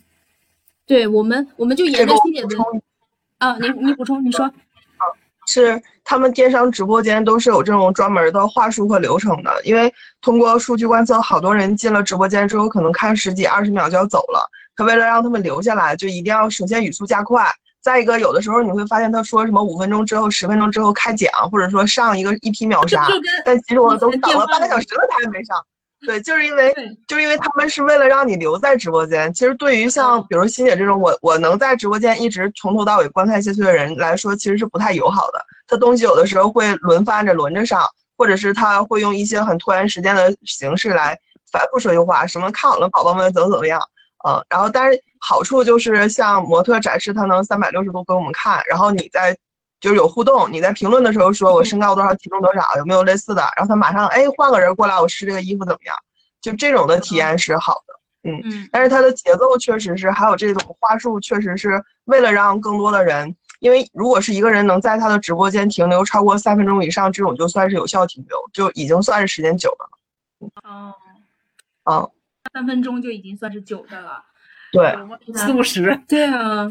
对我们，我们就沿着欣姐的啊，你你补充，你说。啊，是他们电商直播间都是有这种专门的话术和流程的，因为通过数据观测，好多人进了直播间之后，可能看十几二十秒就要走了。他为了让他们留下来，就一定要首先语速加快。再一个，有的时候你会发现他说什么五分钟之后、十分钟之后开奖，或者说上一个一批秒杀，但其实我都等了半个小时了，他还没上。对，就是因为就是因为他们是为了让你留在直播间。其实对于像比如欣姐这种我我能在直播间一直从头到尾观看下去的人来说，其实是不太友好的。他东西有的时候会轮番着轮着上，或者是他会用一些很拖延时间的形式来反复说句话，什么看好了宝宝们怎么怎么样。嗯，然后但是好处就是像模特展示，它能三百六十度给我们看，然后你在就是有互动，你在评论的时候说我身高多少，体重多少，有没有类似的，然后他马上哎换个人过来，我试这个衣服怎么样？就这种的体验是好的，嗯嗯，但是它的节奏确实是，还有这种话术，确实是为了让更多的人，因为如果是一个人能在他的直播间停留超过三分钟以上，这种就算是有效停留，就已经算是时间久的了。哦，哦。三分钟就已经算是久的了，对，四五十，对啊，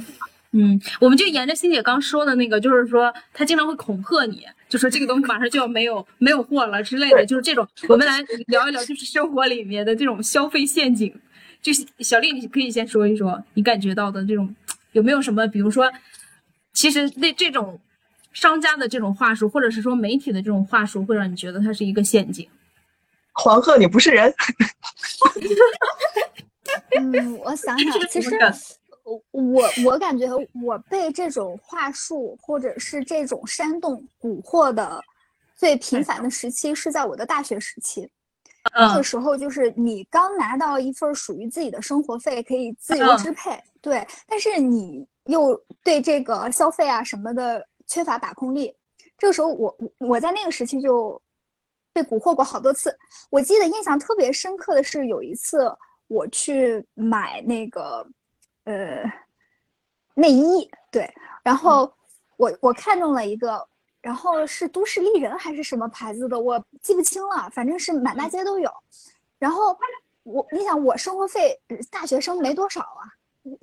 嗯，我们就沿着欣姐刚说的那个，就是说他经常会恐吓你，就说这个东西马上就要没有没有货了之类的，就是这种。我们来聊一聊，就是生活里面的这种消费陷阱。就小丽，你可以先说一说你感觉到的这种有没有什么，比如说，其实那这种商家的这种话术，或者是说媒体的这种话术，会让你觉得它是一个陷阱。黄鹤，你不是人。嗯，我想想，其实我我我感觉我被这种话术或者是这种煽动蛊惑的最频繁的时期是在我的大学时期。那个时候就是你刚拿到一份属于自己的生活费，可以自由支配，对，但是你又对这个消费啊什么的缺乏把控力。这个时候，我我在那个时期就被蛊惑过好多次。我记得印象特别深刻的是有一次我去买那个呃内衣，对，然后我我看中了一个。然后是都市丽人还是什么牌子的，我记不清了，反正是满大街都有。然后我，你想我生活费，大学生没多少啊，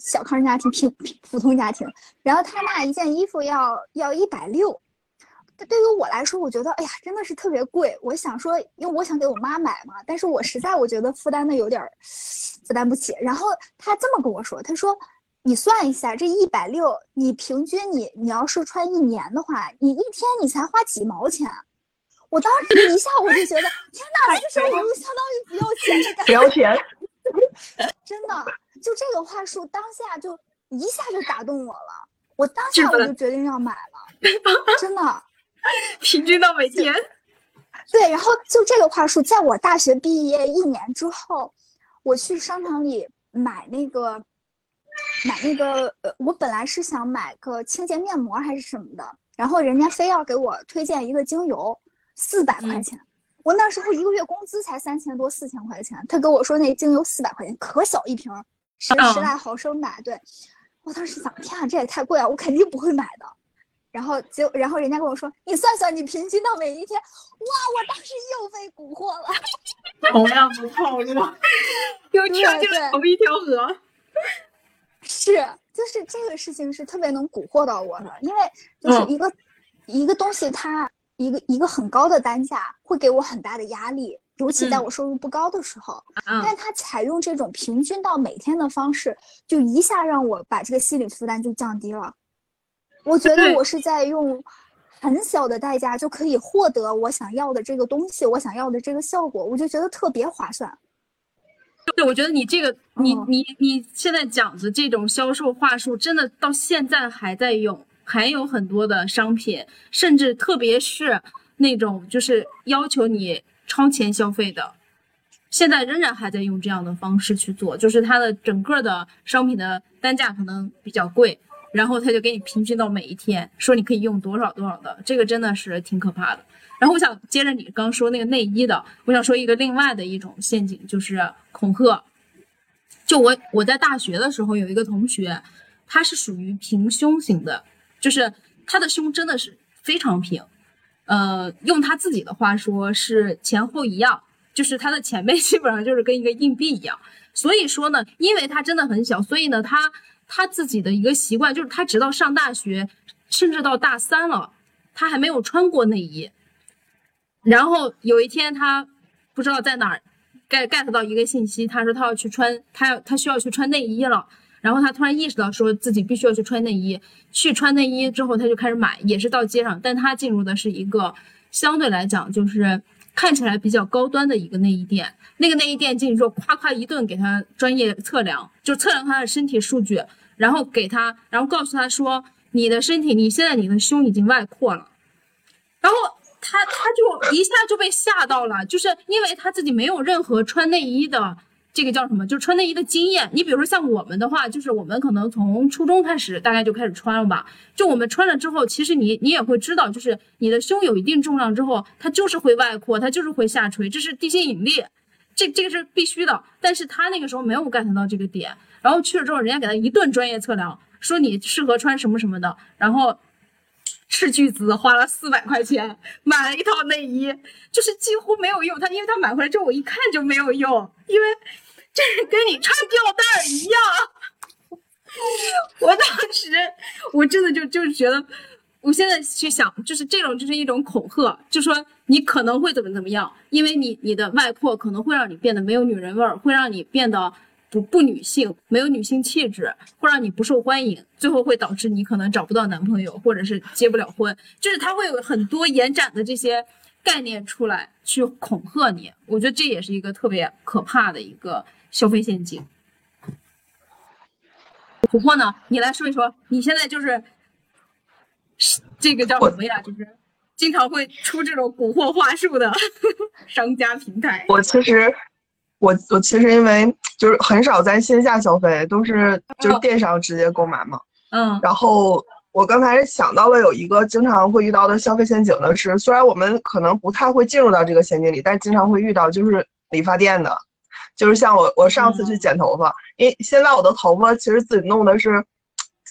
小康家庭、平普通家庭。然后他那一件衣服要要一百六，对于我来说，我觉得哎呀，真的是特别贵。我想说，因为我想给我妈买嘛，但是我实在我觉得负担的有点负担不起。然后他这么跟我说，他说。你算一下，这一百六，你平均你你要是穿一年的话，你一天你才花几毛钱？我当时一下我就觉得，天哪，这个我就相当于不要钱的感觉。不要钱，真的，就这个话术，当下就一下就打动我了。我当下我就决定要买了，真的。平均到每天。对，然后就这个话术，在我大学毕业一年之后，我去商场里买那个。买那个呃，我本来是想买个清洁面膜还是什么的，然后人家非要给我推荐一个精油，四百块钱。我那时候一个月工资才三千多四千块钱，他跟我说那精油四百块钱，可小一瓶，十十来毫升吧。对，我当时想，天啊，这也太贵了，我肯定不会买的。然后就然后人家跟我说，你算算你平均到每一天，哇，我当时又被蛊惑了。同样的套路，又跳进了同一条河。是，就是这个事情是特别能蛊惑到我的，因为就是一个一个东西，它一个一个很高的单价会给我很大的压力，尤其在我收入不高的时候。但它采用这种平均到每天的方式，就一下让我把这个心理负担就降低了。我觉得我是在用很小的代价就可以获得我想要的这个东西，我想要的这个效果，我就觉得特别划算。对，我觉得你这个，你你你现在讲的这种销售话术，真的到现在还在用，还有很多的商品，甚至特别是那种就是要求你超前消费的，现在仍然还在用这样的方式去做，就是它的整个的商品的单价可能比较贵，然后他就给你平均到每一天，说你可以用多少多少的，这个真的是挺可怕的。然后我想接着你刚说那个内衣的，我想说一个另外的一种陷阱，就是恐吓。就我我在大学的时候有一个同学，他是属于平胸型的，就是他的胸真的是非常平，呃，用他自己的话说是前后一样，就是他的前背基本上就是跟一个硬币一样。所以说呢，因为他真的很小，所以呢，他他自己的一个习惯就是他直到上大学，甚至到大三了，他还没有穿过内衣。然后有一天，他不知道在哪儿 get get 到一个信息，他说他要去穿，他要他需要去穿内衣了。然后他突然意识到，说自己必须要去穿内衣。去穿内衣之后，他就开始买，也是到街上，但他进入的是一个相对来讲就是看起来比较高端的一个内衣店。那个内衣店进去之后，夸夸一顿给他专业测量，就测量他的身体数据，然后给他，然后告诉他说，你的身体，你现在你的胸已经外扩了，然后。他他就一下就被吓到了，就是因为他自己没有任何穿内衣的这个叫什么，就是穿内衣的经验。你比如说像我们的话，就是我们可能从初中开始大概就开始穿了吧。就我们穿了之后，其实你你也会知道，就是你的胸有一定重量之后，它就是会外扩，它就是会下垂，这是地心引力，这这个是必须的。但是他那个时候没有 get 到这个点，然后去了之后，人家给他一顿专业测量，说你适合穿什么什么的，然后。斥巨资花了四百块钱买了一套内衣，就是几乎没有用。他因为他买回来之后我一看就没有用，因为这是跟你穿吊带一样。我当时我真的就就是觉得，我现在去想，就是这种就是一种恐吓，就说你可能会怎么怎么样，因为你你的外扩可能会让你变得没有女人味儿，会让你变得。不不女性，没有女性气质，会让你不受欢迎，最后会导致你可能找不到男朋友，或者是结不了婚。就是他会有很多延展的这些概念出来去恐吓你。我觉得这也是一个特别可怕的一个消费陷阱。琥珀呢，你来说一说，你现在就是这个叫什么呀？就是经常会出这种蛊惑话术的 商家平台。我其实，我我其实因为就是很少在线下消费，都是就是电商直接购买嘛。嗯，然后我刚才想到了有一个经常会遇到的消费陷阱的是，虽然我们可能不太会进入到这个陷阱里，但经常会遇到就是理发店的，就是像我我上次去剪头发，因为现在我的头发其实自己弄的是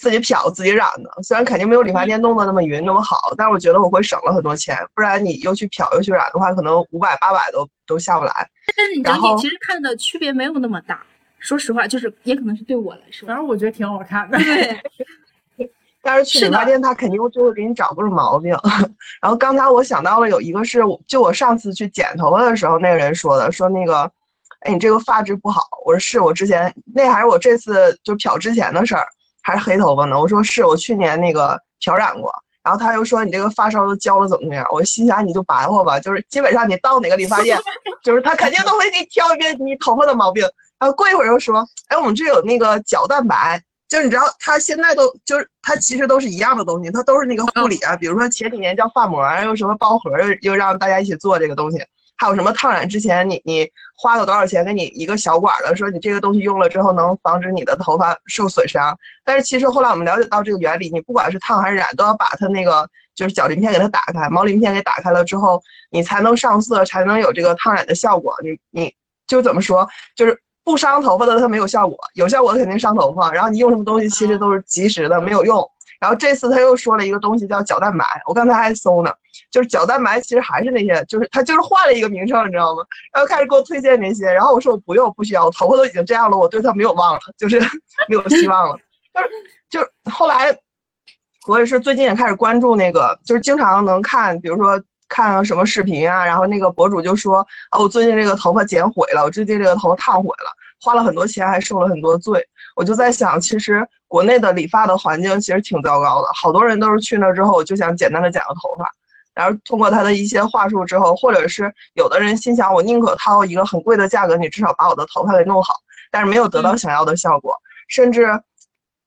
自己漂自己染的，虽然肯定没有理发店弄的那么匀那么好，但是我觉得我会省了很多钱，不然你又去漂又去染的话，可能五百八百都都下不来。但是你整体其实看的区别没有那么大。说实话，就是也可能是对我来说反，正我觉得挺好看的。对，但是去理发店，他肯定就会给你找各种毛病。然后刚才我想到了有一个是，就我上次去剪头发的时候，那个人说的，说那个，哎，你这个发质不好。我说是我之前那还是我这次就漂之前的事儿，还是黑头发呢。我说是我去年那个漂染过。然后他又说你这个发梢都焦了怎么样？我心想你就白活吧，就是基本上你到哪个理发店，就是他肯定都会给你挑一遍你头发的毛病。然后过一会儿又说，哎，我们这有那个角蛋白，就是你知道，他现在都就是他其实都是一样的东西，他都是那个护理啊。比如说前几年叫发膜，又什么包盒，又又让大家一起做这个东西，还有什么烫染之前你你花了多少钱给你一个小管的，说你这个东西用了之后能防止你的头发受损伤。但是其实后来我们了解到这个原理，你不管是烫还是染，都要把它那个就是角鳞片给它打开，毛鳞片给打开了之后，你才能上色，才能有这个烫染的效果。你你就怎么说，就是。不伤头发的它没有效果，有效果的肯定伤头发。然后你用什么东西其实都是及时的，没有用。然后这次他又说了一个东西叫角蛋白，我刚才还搜呢，就是角蛋白其实还是那些，就是他就是换了一个名称，你知道吗？然后开始给我推荐那些，然后我说我不用，不需要，我头发都已经这样了，我对它没有望了，就是 没有希望了。就是就是后来我也是最近也开始关注那个，就是经常能看，比如说。看什么视频啊，然后那个博主就说啊，我最近这个头发剪毁了，我最近这个头发烫毁了，花了很多钱，还受了很多罪。我就在想，其实国内的理发的环境其实挺糟糕的，好多人都是去那之后就想简单的剪个头发，然后通过他的一些话术之后，或者是有的人心想，我宁可掏一个很贵的价格，你至少把我的头发给弄好，但是没有得到想要的效果，甚至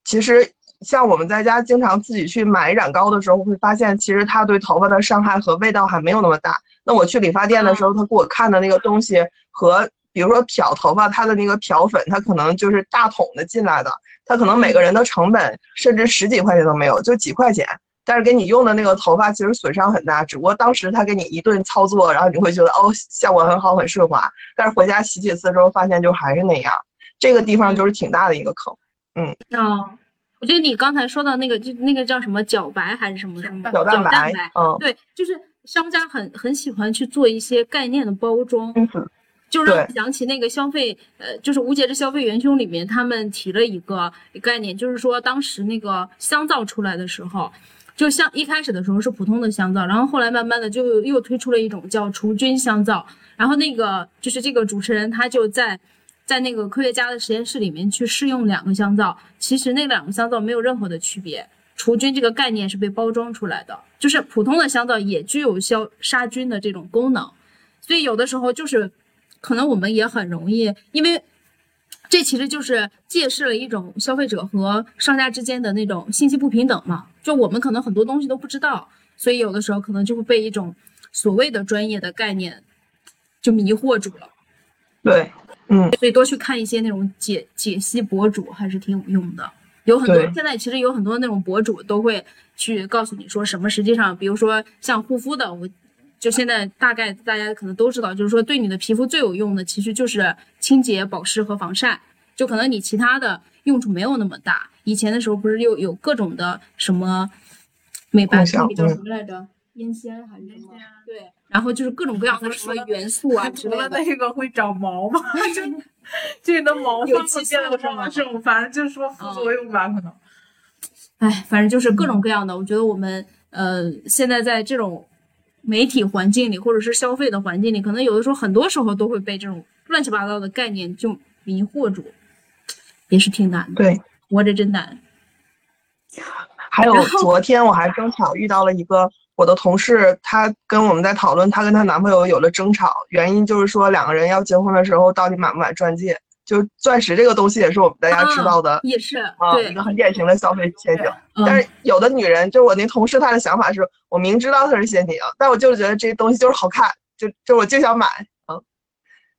其实。像我们在家经常自己去买染膏的时候，会发现其实它对头发的伤害和味道还没有那么大。那我去理发店的时候，他给我看的那个东西和比如说漂头发，它的那个漂粉，它可能就是大桶的进来的，它可能每个人的成本甚至十几块钱都没有，就几块钱。但是给你用的那个头发其实损伤很大，只不过当时他给你一顿操作，然后你会觉得哦效果很好很顺滑，但是回家洗几次之后发现就还是那样。这个地方就是挺大的一个坑。嗯。哦。我觉得你刚才说的那个，就那个叫什么角白还是什么什么角蛋白，嗯，对，就是商家很很喜欢去做一些概念的包装，就让我想起那个消费，呃，就是无节制消费元凶里面他们提了一个概念，就是说当时那个香皂出来的时候，就像一开始的时候是普通的香皂，然后后来慢慢的就又推出了一种叫除菌香皂，然后那个就是这个主持人他就在。在那个科学家的实验室里面去试用两个香皂，其实那两个香皂没有任何的区别。除菌这个概念是被包装出来的，就是普通的香皂也具有消杀菌的这种功能。所以有的时候就是可能我们也很容易，因为这其实就是揭示了一种消费者和商家之间的那种信息不平等嘛。就我们可能很多东西都不知道，所以有的时候可能就会被一种所谓的专业的概念就迷惑住了。对。嗯，所以多去看一些那种解解析博主还是挺有用的。有很多现在其实有很多那种博主都会去告诉你说什么，实际上，比如说像护肤的，我就现在大概大家可能都知道，就是说对你的皮肤最有用的其实就是清洁、保湿和防晒。就可能你其他的用处没有那么大。以前的时候不是又有各种的什么美白产品叫什么来着？烟酰还是什么？对。然后就是各种各样的什么元素啊之类的。那个会长毛吗？就就你的毛有激素是吗？这种反正就是说副作用吧，可能。哎，反正就是各种各样的。我觉得我们呃现在在这种媒体环境里，或者是消费的环境里，可能有的时候很多时候都会被这种乱七八糟的概念就迷惑住，也是挺难的。对，活着真难。还有昨天我还正巧遇到了一个。我的同事，她跟我们在讨论，她跟她男朋友有了争吵，原因就是说两个人要结婚的时候到底买不买钻戒。就钻石这个东西也是我们大家知道的也是啊，对一个很典型的消费陷阱。嗯但是有的女人，就我那同事，她的想法是我明知道它是陷阱，但我就是觉得这东西就是好看，就就我就想买啊。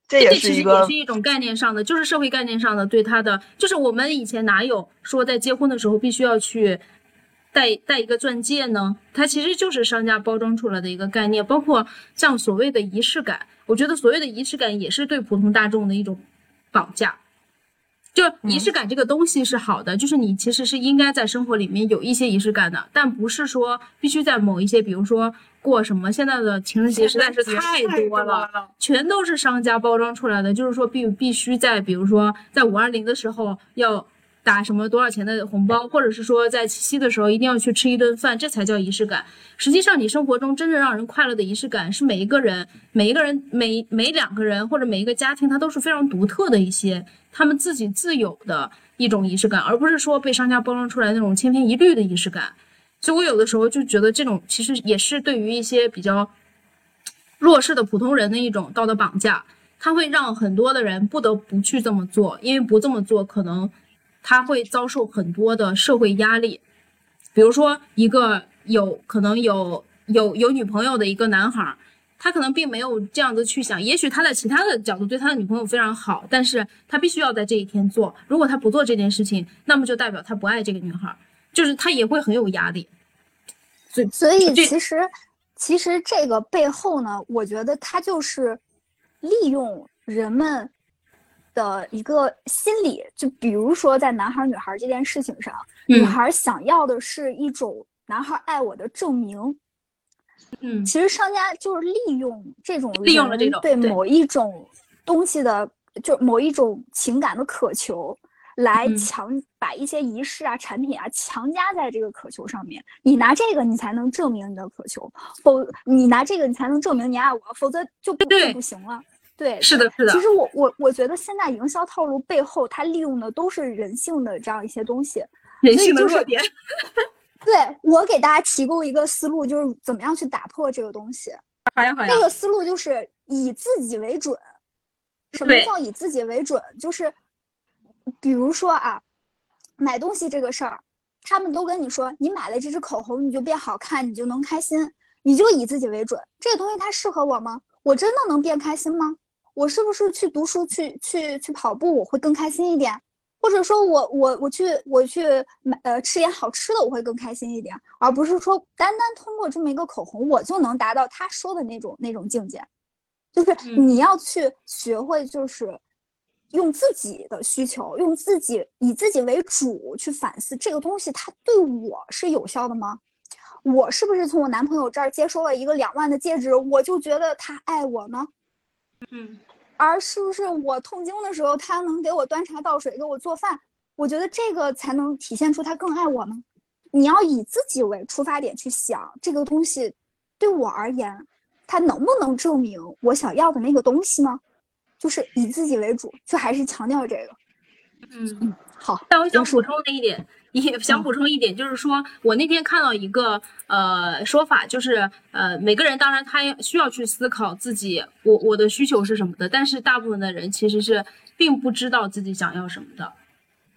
这也是一个也是一种概念上的，就是社会概念上的对他的，就是我们以前哪有说在结婚的时候必须要去戴戴一个钻戒呢？它其实就是商家包装出来的一个概念，包括像所谓的仪式感，我觉得所谓的仪式感也是对普通大众的一种绑架。就仪式感这个东西是好的，就是你其实是应该在生活里面有一些仪式感的，但不是说必须在某一些，比如说过什么现在的情人节实在是太多了，全都是商家包装出来的，就是说必必须在比如说在五二零的时候要打什么多少钱的红包，或者是说在七夕的时候一定要去吃一顿饭，这才叫仪式感。实际上，你生活中真正让人快乐的仪式感是每一个人、每一个人、每每两个人或者每一个家庭，它都是非常独特的一些他们自己自有的一种仪式感，而不是说被商家包装出来那种千篇一律的仪式感。所以我有的时候就觉得这种其实也是对于一些比较弱势的普通人的一种道德绑架，它会让很多的人不得不去这么做，因为不这么做可能他会遭受很多的社会压力。比如说，一个有可能有有有女朋友的一个男孩儿，他可能并没有这样子去想，也许他在其他的角度对他的女朋友非常好，但是他必须要在这一天做。如果他不做这件事情，那么就代表他不爱这个女孩儿，就是他也会很有压力。所以这其实，其实这个背后呢，我觉得他就是利用人们的一个心理，就比如说在男孩儿女孩儿这件事情上，女嗯孩儿想要的是一种男孩儿爱我的证明。嗯其实商家就是利用这种利用了这种对对某一种东西的，就某一种情感的渴求，来嗯强把一些仪式啊、产品啊强加在这个渴求上面。你拿这个，你才能证明你的渴求；否，你拿这个，你才能证明你爱我，否则就不对就不行了。对，是的，是的其，实我我我觉得现在营销套路背后，它利用的都是人性的这样一些东西。人性的弱点。对我给大家提供一个思路，就是怎么样去打破这个东西。好呀，好呀这。个思路就是以自己为准。什么叫以自己为准？就是比如说啊，买东西这个事儿，他们都跟你说，你买了这支口红，你就变好看，你就能开心，你就以自己为准。这个东西它适合我吗？我真的能变开心吗？我是不是去读书、去去去跑步，我会更开心一点？或者说我我我去我去买呃吃点好吃的，我会更开心一点，而不是说单单通过这么一个口红，我就能达到他说的那种那种境界。就是嗯你要去学会，就是用自己的需求，用自己以自己为主去反思这个东西，它对我是有效的吗？我是不是从我男朋友这儿接收了一个两万的戒指，我就觉得他爱我呢？嗯而是不是我痛经的时候，他能给我端茶倒水，给我做饭？我觉得这个才能体现出他更爱我呢。你要以自己为出发点去想这个东西，对我而言，它能不能证明我想要的那个东西呢？就是以自己为主，就还是强调这个。嗯。好，但我想补充的一点，也想嗯补充一点，就是说我那天看到一个呃说法，就是呃每个人当然他需要去思考自己我我的需求是什么的，但是大部分的人其实是并不知道自己想要什么的，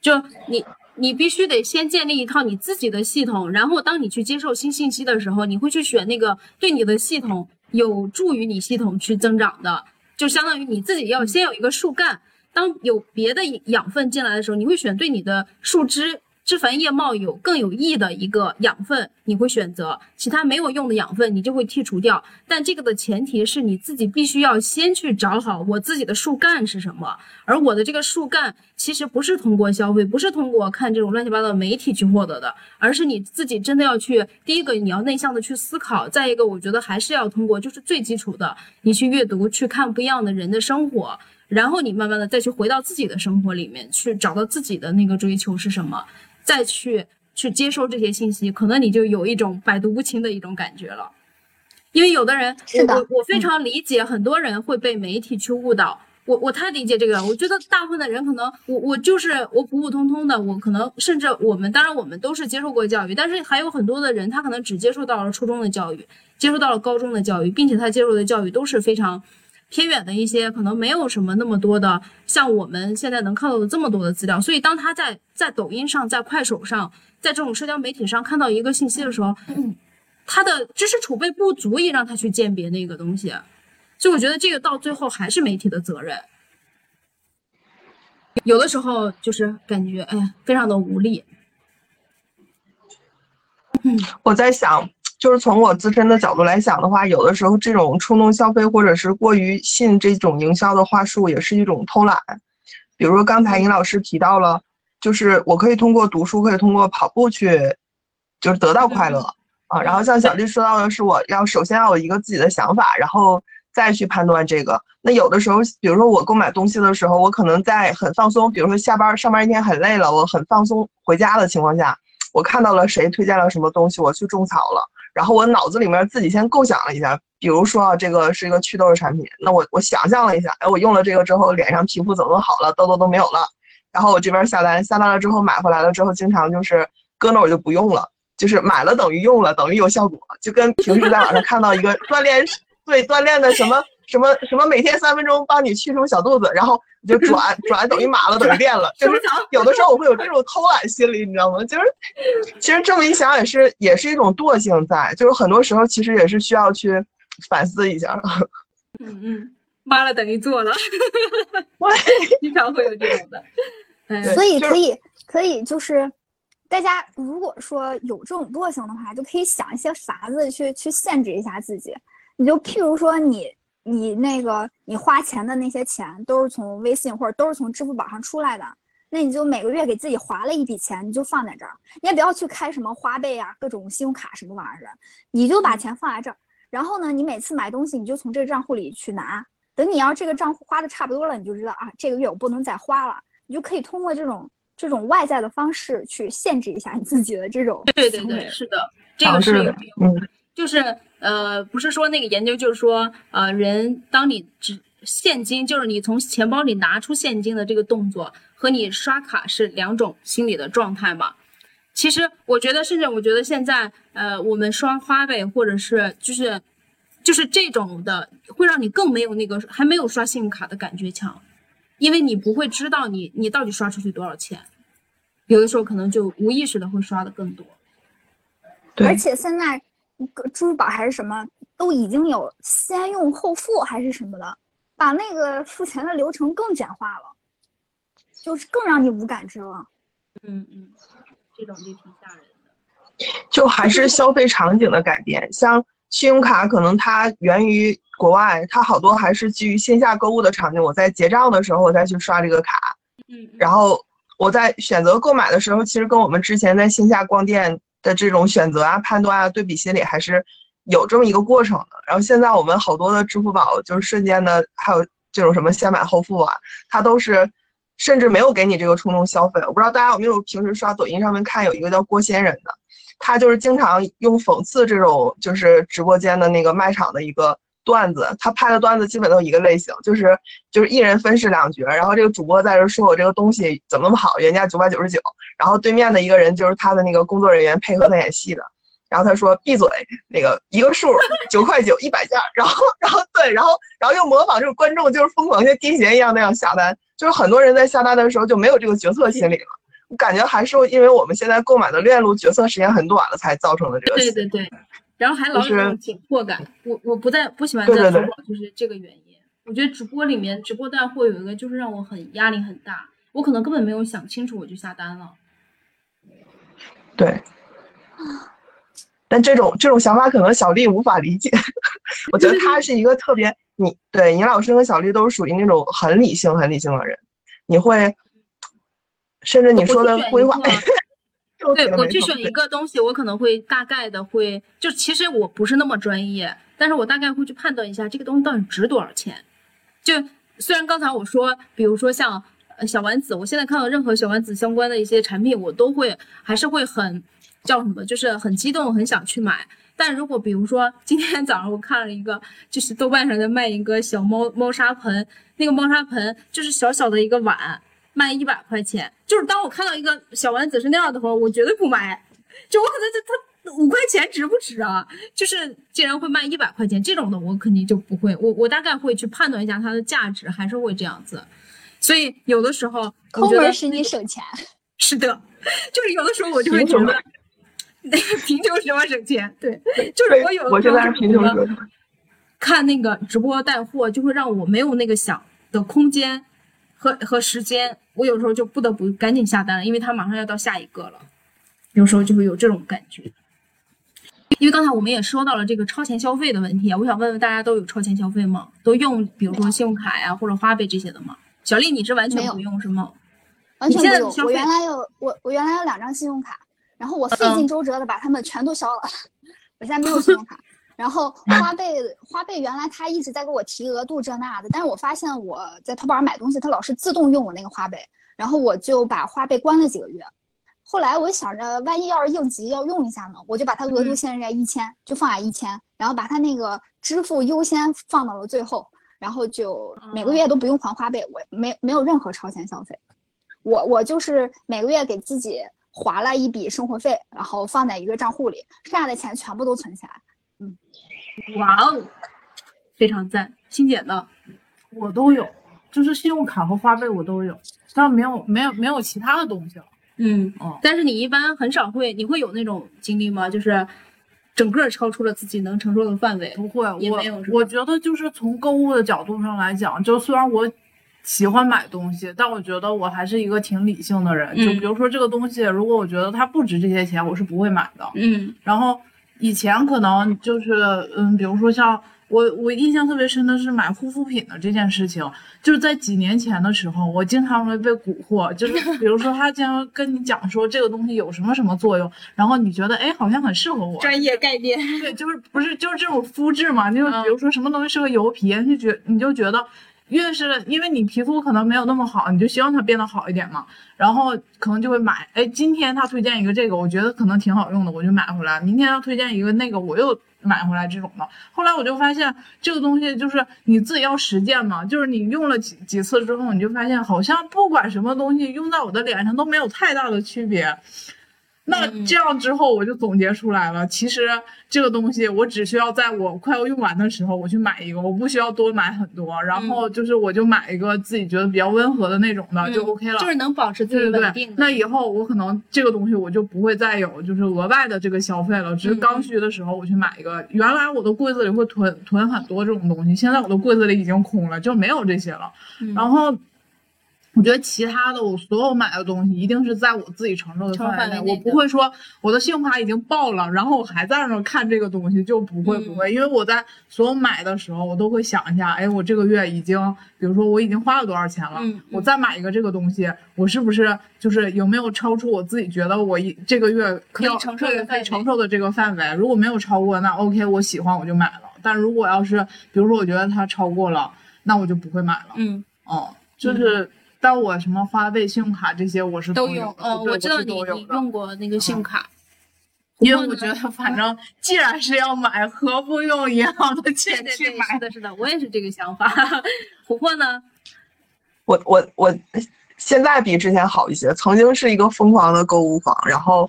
就你。你必须得先建立一套你自己的系统，然后当你去接受新信息的时候，你会去选那个对你的系统有助于你系统去增长的，就相当于你自己要先有一个树干，当有别的养分进来的时候，你会选对你的树枝、枝繁叶茂有更有益的一个养分，你会选择其他没有用的养分，你就会剔除掉。但这个的前提是你自己必须要先去找好我自己的树干是什么，而我的这个树干其实不是通过消费，不是通过看这种乱七八糟的媒体去获得的，而是你自己真的要去，第一个你要内向的去思考，再一个我觉得还是要通过就是最基础的，你去阅读，去看不一样的人的生活。然后你慢慢的再去回到自己的生活里面，去找到自己的那个追求是什么，再去去接收这些信息，可能你就有一种百毒不侵的一种感觉了。因为有的人，是的我我我非常理解，很多人会被媒体去误导。我我太理解这个了，我觉得大部分的人可能，我我就是我普普通通的，我可能甚至我们当然我们都是接受过教育，但是还有很多的人，他可能只接受到了初中的教育，接受到了高中的教育，并且他接受的教育都是非常偏远的一些，可能没有什么那么多的，像我们现在能看到的这么多的资料。所以当他在在抖音上、在快手上、在这种社交媒体上看到一个信息的时候，他的知识储备不足以让他去鉴别那个东西。所以我觉得这个到最后还是媒体的责任。有的时候就是感觉，哎呀，非常的无力。嗯我在想，就是从我自身的角度来讲的话，有的时候这种冲动消费或者是过于信这种营销的话术，也是一种偷懒。比如说刚才尹老师提到了，就是我可以通过读书，可以通过跑步去，就是得到快乐啊。然后像小丽说到的是，我要首先要有一个自己的想法，然后。再去判断这个，那有的时候，比如说我购买东西的时候，我可能在很放松，比如说下班上班一天很累了，我很放松回家的情况下，我看到了谁推荐了什么东西，我去种草了，然后我脑子里面自己先构想了一下，比如说啊，这个是一个祛痘的产品，那我我想象了一下，哎，我用了这个之后，脸上皮肤怎么好了，痘痘都没有了，然后我这边下单，下单了之后买回来了之后，经常就是搁那我就不用了，就是买了等于用了等于有效果，就跟平时在网上看到一个锻炼。对锻炼的什么什么什么，每天三分钟帮你去除小肚子，然后就转转等于马了，等于练了。就是有的时候我会有这种偷懒心理，你知道吗？就是其实这么一想也是也是一种惰性在，就是很多时候其实也是需要去反思一下。嗯 嗯，妈了等于做了，经常会有这种的。所以可以可以就是大家如果说有这种惰性的话，就可以想一些法子去去限制一下自己。你就譬如说，你你那个你花钱的那些钱都是从微信或者都是从支付宝上出来的，那你就每个月给自己划了一笔钱，你就放在这儿，你也不要去开什么花呗啊、各种信用卡什么玩意儿的，你就把钱放在这儿。然后呢，你每次买东西，你就从这个账户里去拿。等你要这个账户花的差不多了，你就知道啊，这个月我不能再花了，你就可以通过这种这种外在的方式去限制一下你自己的这种。对对对，是的，这个是有嗯，就是。呃，不是说那个研究，就是说，呃，人当你只现金，就是你从钱包里拿出现金的这个动作，和你刷卡是两种心理的状态嘛。其实我觉得，甚至我觉得现在，呃，我们刷花呗或者是就是就是这种的，会让你更没有那个还没有刷信用卡的感觉强，因为你不会知道你你到底刷出去多少钱，有的时候可能就无意识的会刷的更多。而且现在。支付宝还是什么，都已经有先用后付还是什么的，把那个付钱的流程更简化了，就是更让你无感知了。嗯嗯，这种就挺吓人的。就还是消费场景的改变，像信用卡，可能它源于国外，它好多还是基于线下购物的场景。我在结账的时候，我再去刷这个卡。嗯。然后我在选择购买的时候，其实跟我们之前在线下逛店。的这种选择啊、判断啊、对比心理还是有这么一个过程的。然后现在我们好多的支付宝就是瞬间的，还有这种什么先买后付啊，它都是甚至没有给你这个冲动消费。我不知道大家有没有平时刷抖音上面看有一个叫郭仙人的，他就是经常用讽刺这种就是直播间的那个卖场的一个。段子，他拍的段子基本都一个类型，就是就是一人分饰两角，然后这个主播在这说我这个东西怎么那么好，原价九百九十九，然后对面的一个人就是他的那个工作人员配合他演戏的，然后他说闭嘴，那个一个数九块九一百件，然后然后对，然后然后又模仿这个观众就是疯狂像癫痫一样那样下单，就是很多人在下单的时候就没有这个决策心理了，我感觉还是因为我们现在购买的链路决策时间很短了才造成的这个。对对对。然后还老有那种紧迫感，我我不在不喜欢在淘宝，就是这个原因。我觉得直播里面直播带货有一个就是让我很压力很大，我可能根本没有想清楚我就下单了。对，但这种这种想法可能小丽无法理解。我觉得他是一个特别你对尹老师和小丽都是属于那种很理性很理性的人，你会甚至你说的规划。对我去选一个东西，我可能会大概的会，就其实我不是那么专业，但是我大概会去判断一下这个东西到底值多少钱。就虽然刚才我说，比如说像小丸子，我现在看到任何小丸子相关的一些产品，我都会还是会很叫什么，就是很激动，很想去买。但如果比如说今天早上我看了一个，就是豆瓣上在卖一个小猫猫砂盆，那个猫砂盆就是小小的一个碗。卖一百块钱，就是当我看到一个小丸子是那样的时候，我绝对不买。就我可能就他五块钱值不值啊？就是竟然会卖一百块钱这种的，我肯定就不会。我我大概会去判断一下它的价值，还是会这样子。所以有的时候，我觉得使你省钱。是的，就是有的时候我就会觉得，贫穷使我省钱。对，就是我有我现在是贫穷看那个直播带货，就会让我没有那个想的空间和和时间，我有时候就不得不赶紧下单了，因为它马上要到下一个了。有时候就会有这种感觉。因为刚才我们也说到了这个超前消费的问题啊，我想问问大家都有超前消费吗？都用比如说信用卡呀或者花呗这些的吗？小丽，你是完全不用是吗？完全不用。我原来有我我原来有两张信用卡，然后我费尽周折的把它们全都消了。我现在没有信用卡。然后花呗花呗原来他一直在给我提额度这那的，但是我发现我在淘宝上买东西，他老是自动用我那个花呗，然后我就把花呗关了几个月。后来我想着，万一要是应急要用一下呢，我就把它额度限制在一千，就放在一千，然后把它那个支付优先放到了最后，然后就每个月都不用还花呗，我没没有任何超前消费。我我就是每个月给自己划了一笔生活费，然后放在一个账户里，剩下的钱全部都存起来。嗯，哇哦，非常赞。新姐呢？我都有，就是信用卡和花呗我都有，但没有没有没有其他的东西了。嗯，哦但是你一般很少会，你会有那种经历吗？就是整个超出了自己能承受的范围？不会，我我觉得就是从购物的角度上来讲，就虽然我喜欢买东西，但我觉得我还是一个挺理性的人。就比如说这个东西，如果我觉得它不值这些钱，我是不会买的。嗯，然后以前可能就是嗯，比如说像。我我印象特别深的是买护肤品的这件事情，就是在几年前的时候，我经常会被蛊惑，就是比如说他经常跟你讲说这个东西有什么什么作用，然后你觉得哎好像很适合我，专业概念，对，就是不是就是这种肤质嘛，就比如说什么东西适合油皮，就觉你就觉得。越是因为你皮肤可能没有那么好，你就希望它变得好一点嘛，然后可能就会买。哎，今天他推荐一个这个，我觉得可能挺好用的，我就买回来。明天他推荐一个那个，我又买回来这种的。后来我就发现这个东西就是你自己要实践嘛，就是你用了几几次之后，你就发现好像不管什么东西用在我的脸上都没有太大的区别。那这样之后，我就总结出来了。其实这个东西，我只需要在我快要用完的时候，我去买一个，我不需要多买很多。然后就是，我就买一个自己觉得比较温和的那种的，就 OK 了。就是能保持自己稳定。那以后我可能这个东西我就不会再有就是额外的这个消费了。只是刚需的时候我去买一个。原来我的柜子里会囤囤很多这种东西，现在我的柜子里已经空了，就没有这些了。然后。我觉得其他的我所有买的东西一定是在我自己承受的范围内，我不会说我的信用卡已经爆了，然后我还在那看这个东西就不会不会，因为我在所有买的时候我都会想一下，哎，我这个月已经，比如说我已经花了多少钱了，我再买一个这个东西，我是不是就是有没有超出我自己觉得我一这个月可以承受的可以承受的这个范围？如果没有超过，那 OK，我喜欢我就买了。但如果要是比如说我觉得它超过了，那我就不会买了。嗯，哦，就是。但我什么花呗、信用卡这些我是都有，嗯，我知道你你用过那个信用卡，因为我觉得反正既然是要买，何不用银行的钱去买？是的，是的，我也是这个想法。琥珀呢？我我我现在比之前好一些，曾经是一个疯狂的购物狂，然后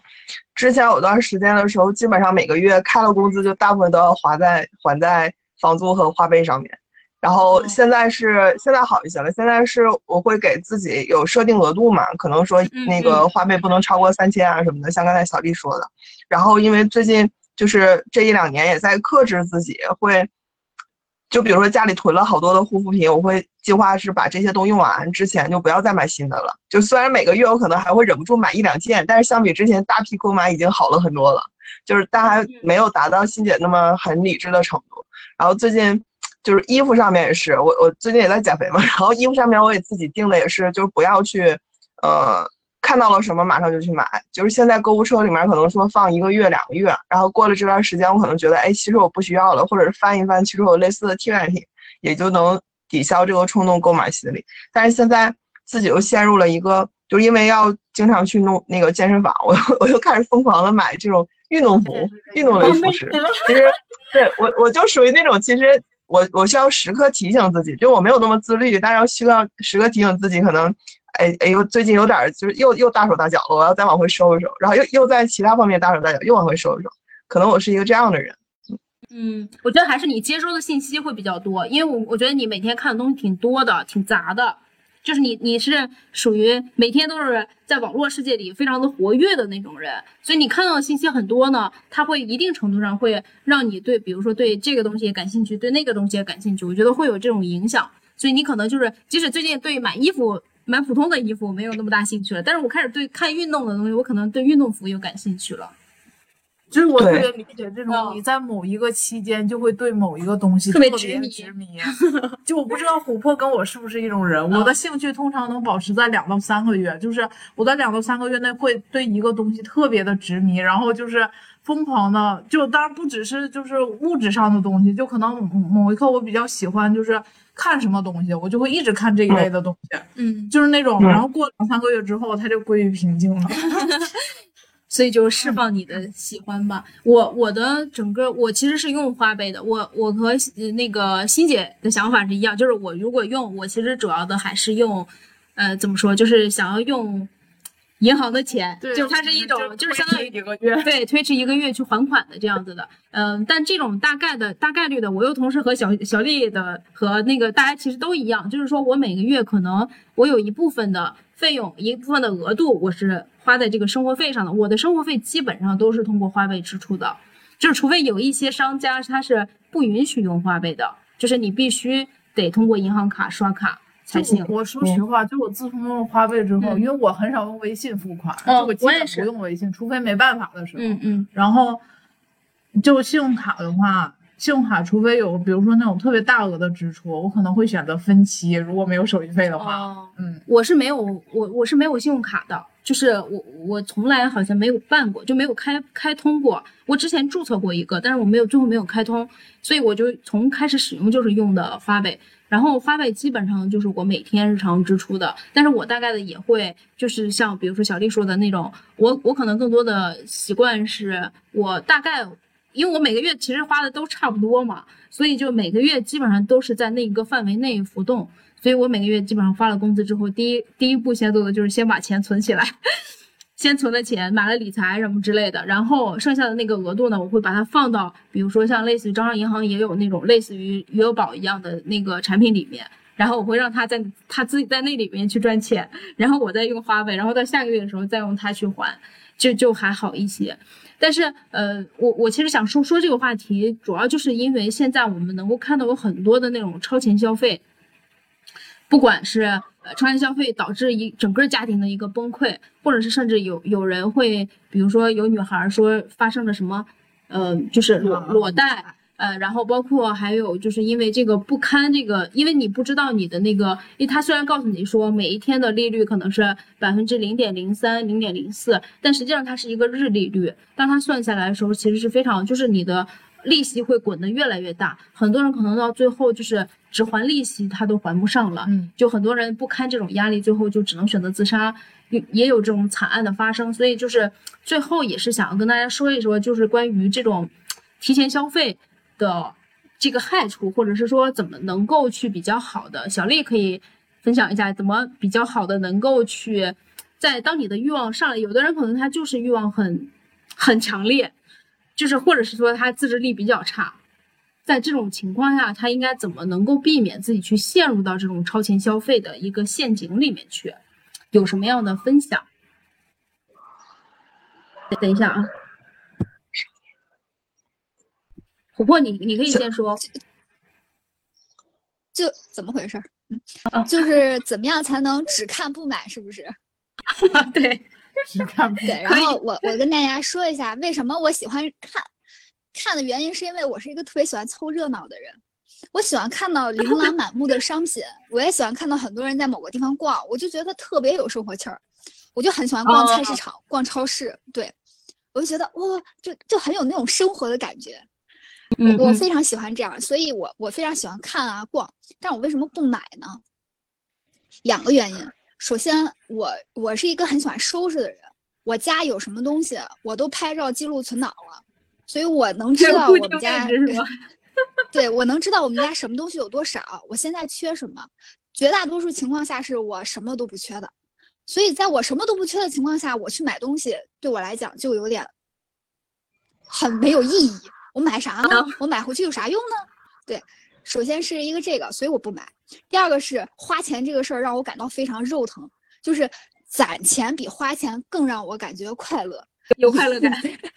之前有段时间的时候，基本上每个月开了工资就大部分都要花在还在房租和花呗上面。然后现在是现在好一些了，现在是我会给自己有设定额度嘛，可能说那个花呗不能超过三千啊什么的，像刚才小丽说的。然后因为最近就是这一两年也在克制自己，会就比如说家里囤了好多的护肤品，我会计划是把这些都用完之前就不要再买新的了。就虽然每个月我可能还会忍不住买一两件，但是相比之前大批购买已经好了很多了，就是但还没有达到欣姐那么很理智的程度。然后最近。就是衣服上面也是，我我最近也在减肥嘛，然后衣服上面我也自己定的也是，就是不要去，呃，看到了什么马上就去买。就是现在购物车里面可能说放一个月两个月，然后过了这段时间，我可能觉得，哎，其实我不需要了，或者是翻一翻，其实有类似的替代品，也就能抵消这个冲动购买心理。但是现在自己又陷入了一个，就因为要经常去弄那个健身房，我我又开始疯狂的买这种运动服、运动类服饰。其实对我我就属于那种其实。我我需要时刻提醒自己，就我没有那么自律，但是要需要时刻提醒自己，可能，哎哎呦，最近有点就是又又大手大脚了，我要再往回收一收，然后又又在其他方面大手大脚，又往回收一收。可能我是一个这样的人。嗯，我觉得还是你接收的信息会比较多，因为我我觉得你每天看的东西挺多的，挺杂的，就是你你是属于每天都是在网络世界里非常的活跃的那种人，所以你看到的信息很多呢，它会一定程度上会让你对，比如说对这个东西感兴趣，对那个东西也感兴趣，我觉得会有这种影响，所以你可能就是即使最近对买衣服买普通的衣服没有那么大兴趣了，但是我开始对看运动的东西，我可能对运动服又感兴趣了。就是我特别理解这种嗯。你在某一个期间就会对某一个东西特别别执迷。执迷。就我不知道琥珀跟我是不是一种人，我的兴趣通常能保持在两到三个月，就是我在两到三个月内会对一个东西特别的执迷，然后就是疯狂的，就当然不只是就是物质上的东西，就可能某某一刻我比较喜欢就是看什么东西，我就会一直看这一类的东西，嗯，就是那种，嗯然后过两三个月之后，它就归于平静了。所以就释放你的喜欢吧。我我的整个我其实是用花呗的，我我和呃那个欣姐的想法是一样，就是我如果用，我其实主要的还是用，呃，怎么说，就是想要用银行的钱，就是它是一种就是相当于一个月。对，推迟一个月去还款的这样子的，嗯，但这种大概的大概率的，我又同时和小小丽的和那个大家其实都一样，就是说我每个月可能我有一部分的费用，一部分的额度我是花在这个生活费上的，我的生活费基本上都是通过花呗支出的，就是除非有一些商家他是不允许用花呗的，就是你必须得通过银行卡刷卡才行。我说实话，就我自从用了花呗之后，嗯因为我很少用微信付款，我基本我也是不用微信，除非没办法的时候。嗯嗯然后就信用卡的话，信用卡除非有比如说那种特别大额的支出，我可能会选择分期，如果没有手续费的话。哦。嗯，我是没有我我是没有信用卡的，就是我我从来好像没有办过，就没有开开通过。我之前注册过一个，但是我没有最后没有开通，所以我就从开始使用就是用的花呗。然后花呗基本上就是我每天日常支出的，但是我大概的也会就是像比如说小丽说的那种，我我可能更多的习惯是我大概。因为我每个月其实花的都差不多嘛，所以就每个月基本上都是在那一个范围内浮动。所以我每个月基本上发了工资之后，第一第一步先做的就是先把钱存起来，先存了钱，买了理财什么之类的，然后剩下的那个额度呢，我会把它放到，比如说像类似于招商银行也有那种类似于余额宝一样的那个产品里面，然后我会让他在他自己在那里面去赚钱，然后我再用花呗，然后到下个月的时候再用它去还，就就还好一些。但是，呃，我我其实想说说这个话题，主要就是因为现在我们能够看到有很多的那种超前消费，不管是呃超前消费导致一整个家庭的一个崩溃，或者是甚至有有人会，比如说有女孩说发生了什么，呃，就是裸裸贷，呃，然后包括还有就是因为这个不堪这个，因为你不知道你的那个，因为他虽然告诉你说每一天的利率可能是百分之零点零三、零点零四，但实际上它是一个日利率，当它算下来的时候，其实是非常就是你的利息会滚得越来越大，很多人可能到最后就是只还利息他都还不上了，嗯，就很多人不堪这种压力，最后就只能选择自杀，也也有这种惨案的发生。所以就是最后也是想要跟大家说一说，就是关于这种提前消费的这个害处，或者是说怎么能够去比较好的，小丽可以分享一下怎么比较好的能够去在当你的欲望上来，有的人可能他就是欲望很很强烈，就是或者是说他自制力比较差。在这种情况下，他应该怎么能够避免自己去陷入到这种超前消费的一个陷阱里面去？有什么样的分享？等一下啊，琥珀，你你可以先说。就怎么回事就是怎么样才能只看不买，是不是？对，只看不对，然后我我跟大家说一下，为什么我喜欢看，看的原因是因为我是一个特别喜欢凑热闹的人，我喜欢看到 琳琅满目的商品，我也喜欢看到很多人在某个地方逛，我就觉得特别有生活气儿，我就很喜欢逛菜市场、逛超市，对我就觉得哇，就就很有那种生活的感觉。我非常喜欢这样，所以我我非常喜欢看啊逛，但我为什么不买呢？两个原因。首先，我我是一个很喜欢收拾的人，我家有什么东西我都拍照记录存档了，所以我能知道我们家？对我能知道我们家什么东西有多少，我现在缺什么。绝大多数情况下是我什么都不缺的，所以在我什么都不缺的情况下，我去买东西，对我来讲就有点很没有意义。我买啥呢？我买回去有啥用呢？对，首先是一个这个，所以我不买。第二个是花钱这个事儿让我感到非常肉疼，就是攒钱比花钱更让我感觉快乐，有快乐感。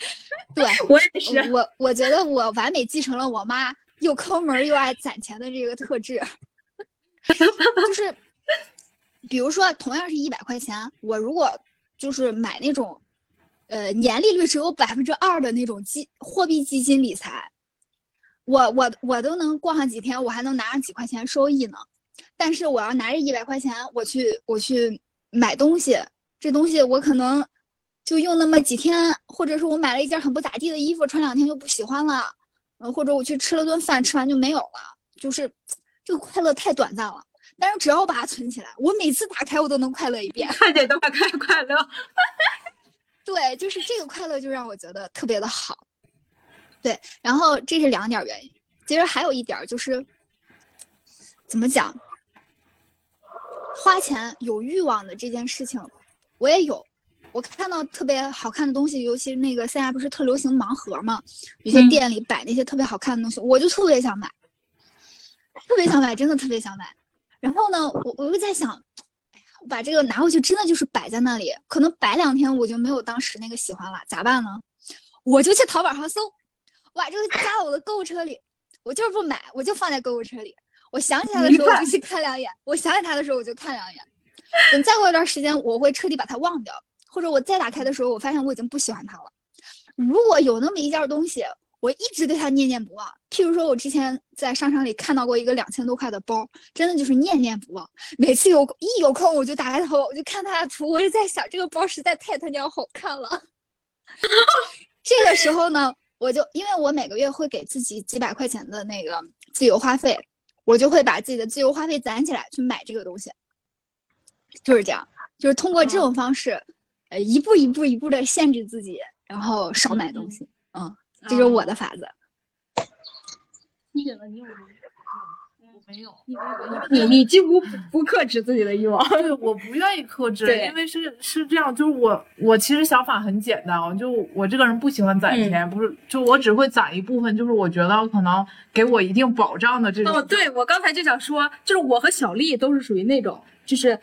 对我也是，我我觉得我完美继承了我妈又抠门又爱攒钱的这个特质，就是比如说同样是一百块钱，我如果就是买那种。呃，年利率只有百分之二的那种基货币基金理财，我我我都能过上几天，我还能拿上几块钱收益呢。但是我要拿着一百块钱，我去我去买东西，这东西我可能就用那么几天，或者是我买了一件很不咋地的衣服，穿两天就不喜欢了，嗯，或者我去吃了顿饭，吃完就没有了，就是这个快乐太短暂了。但是只要我把它存起来，我每次打开我都能快乐一遍，看见都快快快乐。对，就是这个快乐就让我觉得特别的好。对，然后这是两点原因。其实还有一点就是，怎么讲，花钱有欲望的这件事情，我也有。我看到特别好看的东西，尤其那个现在不是特流行盲盒嘛，有些店里摆那些特别好看的东西，我就特别想买，特别想买，真的特别想买。然后呢，我我又在想。我把这个拿回去，真的就是摆在那里，可能摆两天我就没有当时那个喜欢了，咋办呢？我就去淘宝上搜，我把这个加到我的购物车里，我就是不买，我就放在购物车里。我想起来的时候我就去看两眼，我想起它的时候我就看两眼。等再过一段时间，我会彻底把它忘掉，或者我再打开的时候，我发现我已经不喜欢它了。如果有那么一件东西。我一直对它念念不忘。譬如说，我之前在商场里看到过一个两千多块的包，真的就是念念不忘。每次有一有空，我就打开淘宝，我就看它的图，我就在想，这个包实在太他娘好看了。这个时候呢，我就因为我每个月会给自己几百块钱的那个自由花费，我就会把自己的自由花费攒起来去买这个东西。就是这样，就是通过这种方式，呃，一步一步一步的限制自己，然后少买东西。嗯。这是我的法子。你觉得你有吗？我没有。你你几乎不克制自己的欲望。对，我不愿意克制，因为是是这样，就是我我其实想法很简单啊，就我这个人不喜欢攒钱，不是，就我只会攒一部分，就是我觉得可能给我一定保障的这种。哦，对，我刚才就想说，就是我和小丽都是属于那种，就是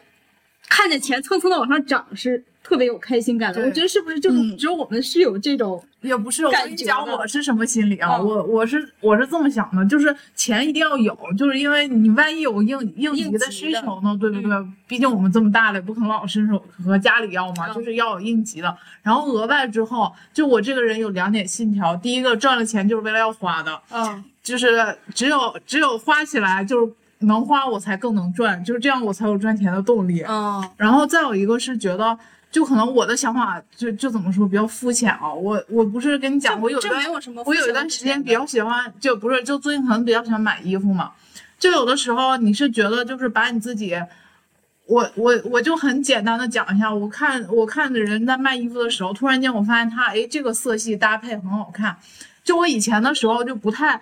看见钱蹭蹭的往上涨是。特别有开心感的，我觉得是不是就只有我们是有这种，也不是我跟你讲我是什么心理啊？我我是我是这么想的，就是钱一定要有，就是因为你万一有应应急的需求呢，对不对？毕竟我们这么大了，不可能老伸手和家里要嘛，就是要有应急的。然后额外之后，就我这个人有两点信条，第一个赚了钱就是为了要花的，嗯，就是只有只有花起来就是能花，我才更能赚，就是这样我才有赚钱的动力，嗯。然后再有一个是觉得。就可能我的想法就就怎么说比较肤浅啊，我我不是跟你讲，我有段我有一段时间比较喜欢，就不是就最近可能比较喜欢买衣服嘛，就有的时候你是觉得就是把你自己，我我我就很简单的讲一下，我看我看的人在卖衣服的时候，突然间我发现他哎这个色系搭配很好看，就我以前的时候就不太。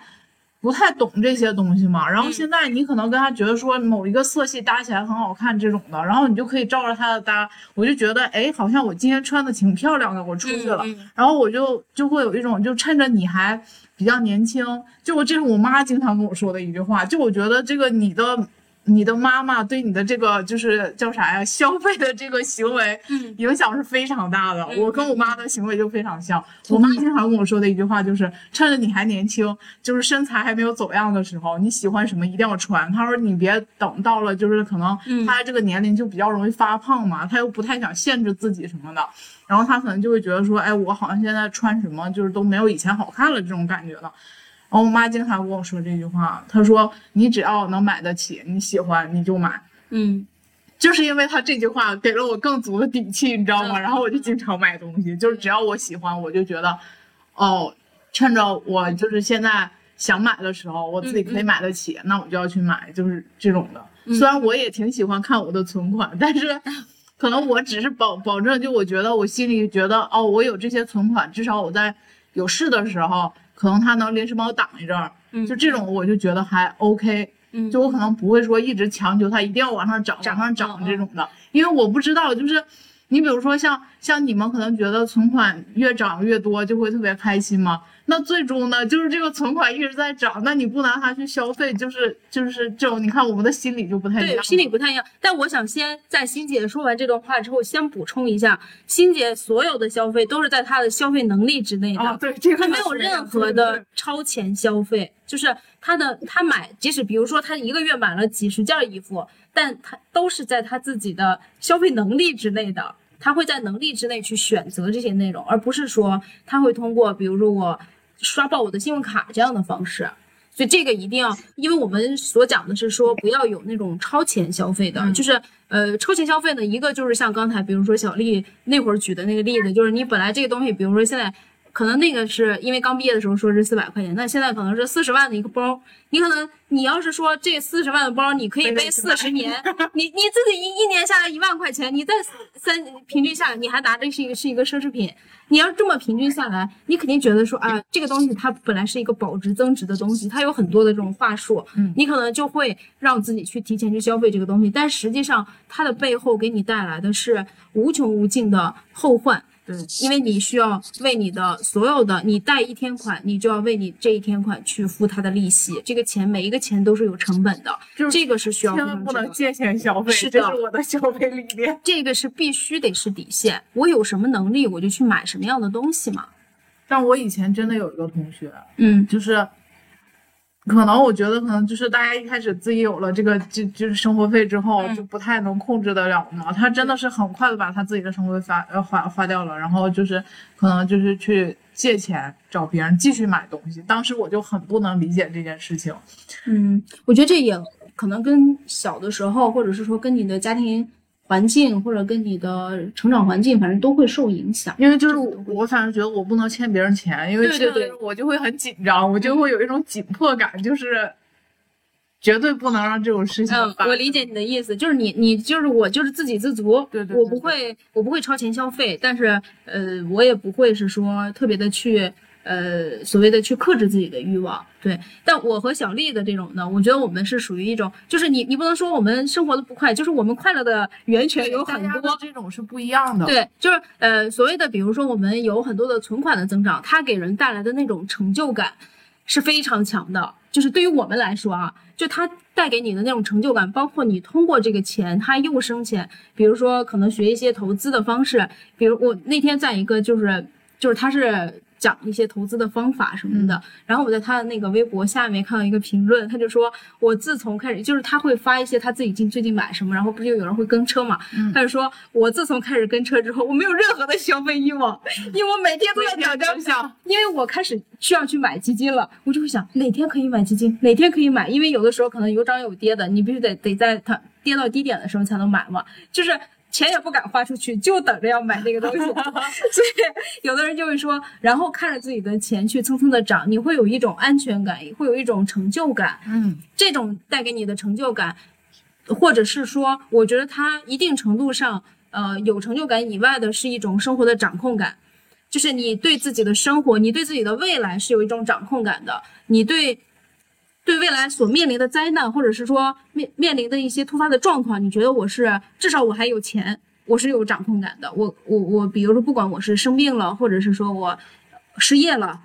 不太懂这些东西嘛，然后现在你可能跟他觉得说某一个色系搭起来很好看这种的，然后你就可以照着他的搭，我就觉得哎，好像我今天穿的挺漂亮的，我出去了，然后我就就会有一种就趁着你还比较年轻，就我这是我妈经常跟我说的一句话，就我觉得这个你的。你的妈妈对你的这个就是叫啥呀？消费的这个行为，嗯，影响是非常大的。我跟我妈的行为就非常像。我妈经常跟我说的一句话就是：趁着你还年轻，就是身材还没有走样的时候，你喜欢什么一定要穿。她说你别等到了，就是可能她这个年龄就比较容易发胖嘛，她又不太想限制自己什么的，然后她可能就会觉得说，哎，我好像现在穿什么就是都没有以前好看了这种感觉了。然后我妈经常跟我说这句话，她说：“你只要能买得起，你喜欢你就买。”嗯，就是因为她这句话给了我更足的底气，你知道吗？然后我就经常买东西，就是只要我喜欢，我就觉得，哦，趁着我就是现在想买的时候，我自己可以买得起，那我就要去买，就是这种的。虽然我也挺喜欢看我的存款，但是 可能我只是保保证，就我觉得我心里觉得，哦，我有这些存款，至少我在有事的时候。可能他能临时帮我挡一阵儿，就这种我就觉得还 OK，就我可能不会说一直强求他一定要往上涨，往上涨这种的，因为我不知道，就是你比如说像像你们可能觉得存款越涨越多就会特别开心吗？那最终呢，就是这个存款一直在涨，那你不拿它去消费，就是就是这种，你看我们的心理就不太一样对，心理不太一样。但我想先在欣姐说完这段话之后，先补充一下，欣姐所有的消费都是在她的消费能力之内的。哦，对，这个他没有任何的超前消费，就是她的她买，即使比如说她一个月买了几十件衣服，但她都是在她自己的消费能力之内的，他会在能力之内去选择这些内容，而不是说他会通过比如说我刷爆我的信用卡这样的方式。所以这个一定要，因为我们所讲的是说不要有那种超前消费的，嗯就是呃超前消费呢，一个就是像刚才比如说小丽那会儿举的那个例子，就是你本来这个东西，比如说现在可能那个是因为刚毕业的时候说是四百块钱，那现在可能是四十万的一个包，你可能你要是说这四十万的包你可以背四十年，你你自己一一年下来一万块钱，你再三平均下来，你还拿着是一个是一个奢侈品，你要这么平均下来，你肯定觉得说啊，这个东西它本来是一个保值增值的东西，它有很多的这种话术，嗯。你可能就会让自己去提前去消费这个东西，但实际上它的背后给你带来的是无穷无尽的后患。对，因为你需要为你的所有的，你贷一天款，你就要为你这一天款去付它的利息，这个钱每一个钱都是有成本的，就是这个是需要千万不能借钱消费，是这是我的消费理念。这个是必须得是底线。我有什么能力，我就去买什么样的东西嘛。但我以前真的有一个同学，嗯就是可能我觉得可能就是大家一开始自己有了这个就就是生活费之后，嗯就不太能控制得了嘛。他真的是很快的把他自己的生活费发呃花花掉了，然后就是可能就是去借钱找别人继续买东西。当时我就很不能理解这件事情。嗯，我觉得这也可能跟小的时候，或者是说跟你的家庭环境，或者跟你的成长环境，反正都会受影响。因为就是我反正觉得我不能欠别人钱，因为对对对欠了我就会很紧张，我就会有一种紧迫感，就是绝对不能让这种事情嗯，发生。我理解你的意思，就是你你就是我就是自给自足，对对对我不会我不会超前消费，但是呃我也不会是说特别的去呃所谓的去克制自己的欲望，对。但我和小丽的这种呢，我觉得我们是属于一种，就是你你不能说我们生活的不快，就是我们快乐的源泉有很多，这种是不一样的。对，就是呃，所谓的，比如说我们有很多的存款的增长，它给人带来的那种成就感是非常强的。就是对于我们来说啊，就它带给你的那种成就感，包括你通过这个钱，它又生钱。比如说，可能学一些投资的方式，比如我那天在一个就是就是它是。讲一些投资的方法什么的，然后我在他的那个微博下面看到一个评论，他就说，我自从开始就是他会发一些他自己近最近买什么，然后不就有人会跟车嘛，他就说我自从开始跟车之后，我没有任何的消费欲望，因为我每天都要想着想，因为我开始需要去买基金了，我就会想哪天可以买基金，哪天可以买，因为有的时候可能有涨有跌的，你必须得得在它跌到低点的时候才能买嘛，就是。钱也不敢花出去，就等着要买那个东西，所以有的人就会说，然后看着自己的钱去蹭蹭的涨，你会有一种安全感，会有一种成就感，嗯，这种带给你的成就感，或者是说，我觉得它一定程度上，呃，有成就感以外的是一种生活的掌控感，就是你对自己的生活，你对自己的未来是有一种掌控感的，你对对未来所面临的灾难，或者是说面面临的一些突发的状况，你觉得我是至少我还有钱，我是有掌控感的，我我我，比如说不管我是生病了，或者是说我失业了。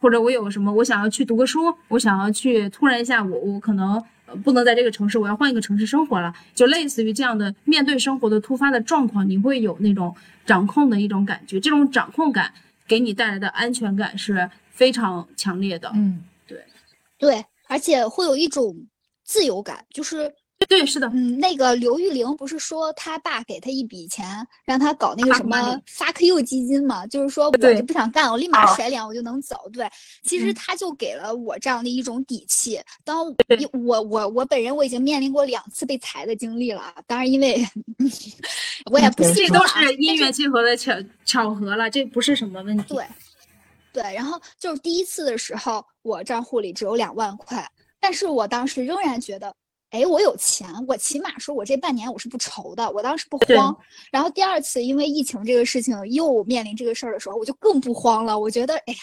或者我有什么，我想要去读个书，我想要去突然一下，我我可能呃不能在这个城市，我要换一个城市生活了，就类似于这样的面对生活的突发的状况，你会有那种掌控的一种感觉，这种掌控感给你带来的安全感是非常强烈的。嗯，对。对，而且会有一种自由感，就是对，是的，嗯，那个刘玉玲不是说他爸给他一笔钱，让他搞那个什么 fuck you 基金嘛？就是说我就不想干，我立马啊甩脸我就能走。对，其实嗯他就给了我这样的一种底气。当我我我本人我已经面临过两次被裁的经历了啊，当然因为 我也不信这都是因但缘际会的巧巧合了，这不是什么问题。对，对，然后就是第一次的时候，我账户里只有两万块，但是我当时仍然觉得，哎，我有钱，我起码说我这半年我是不愁的，我当时不慌。然后第二次因为疫情这个事情又面临这个事儿的时候，我就更不慌了，我觉得，哎呀。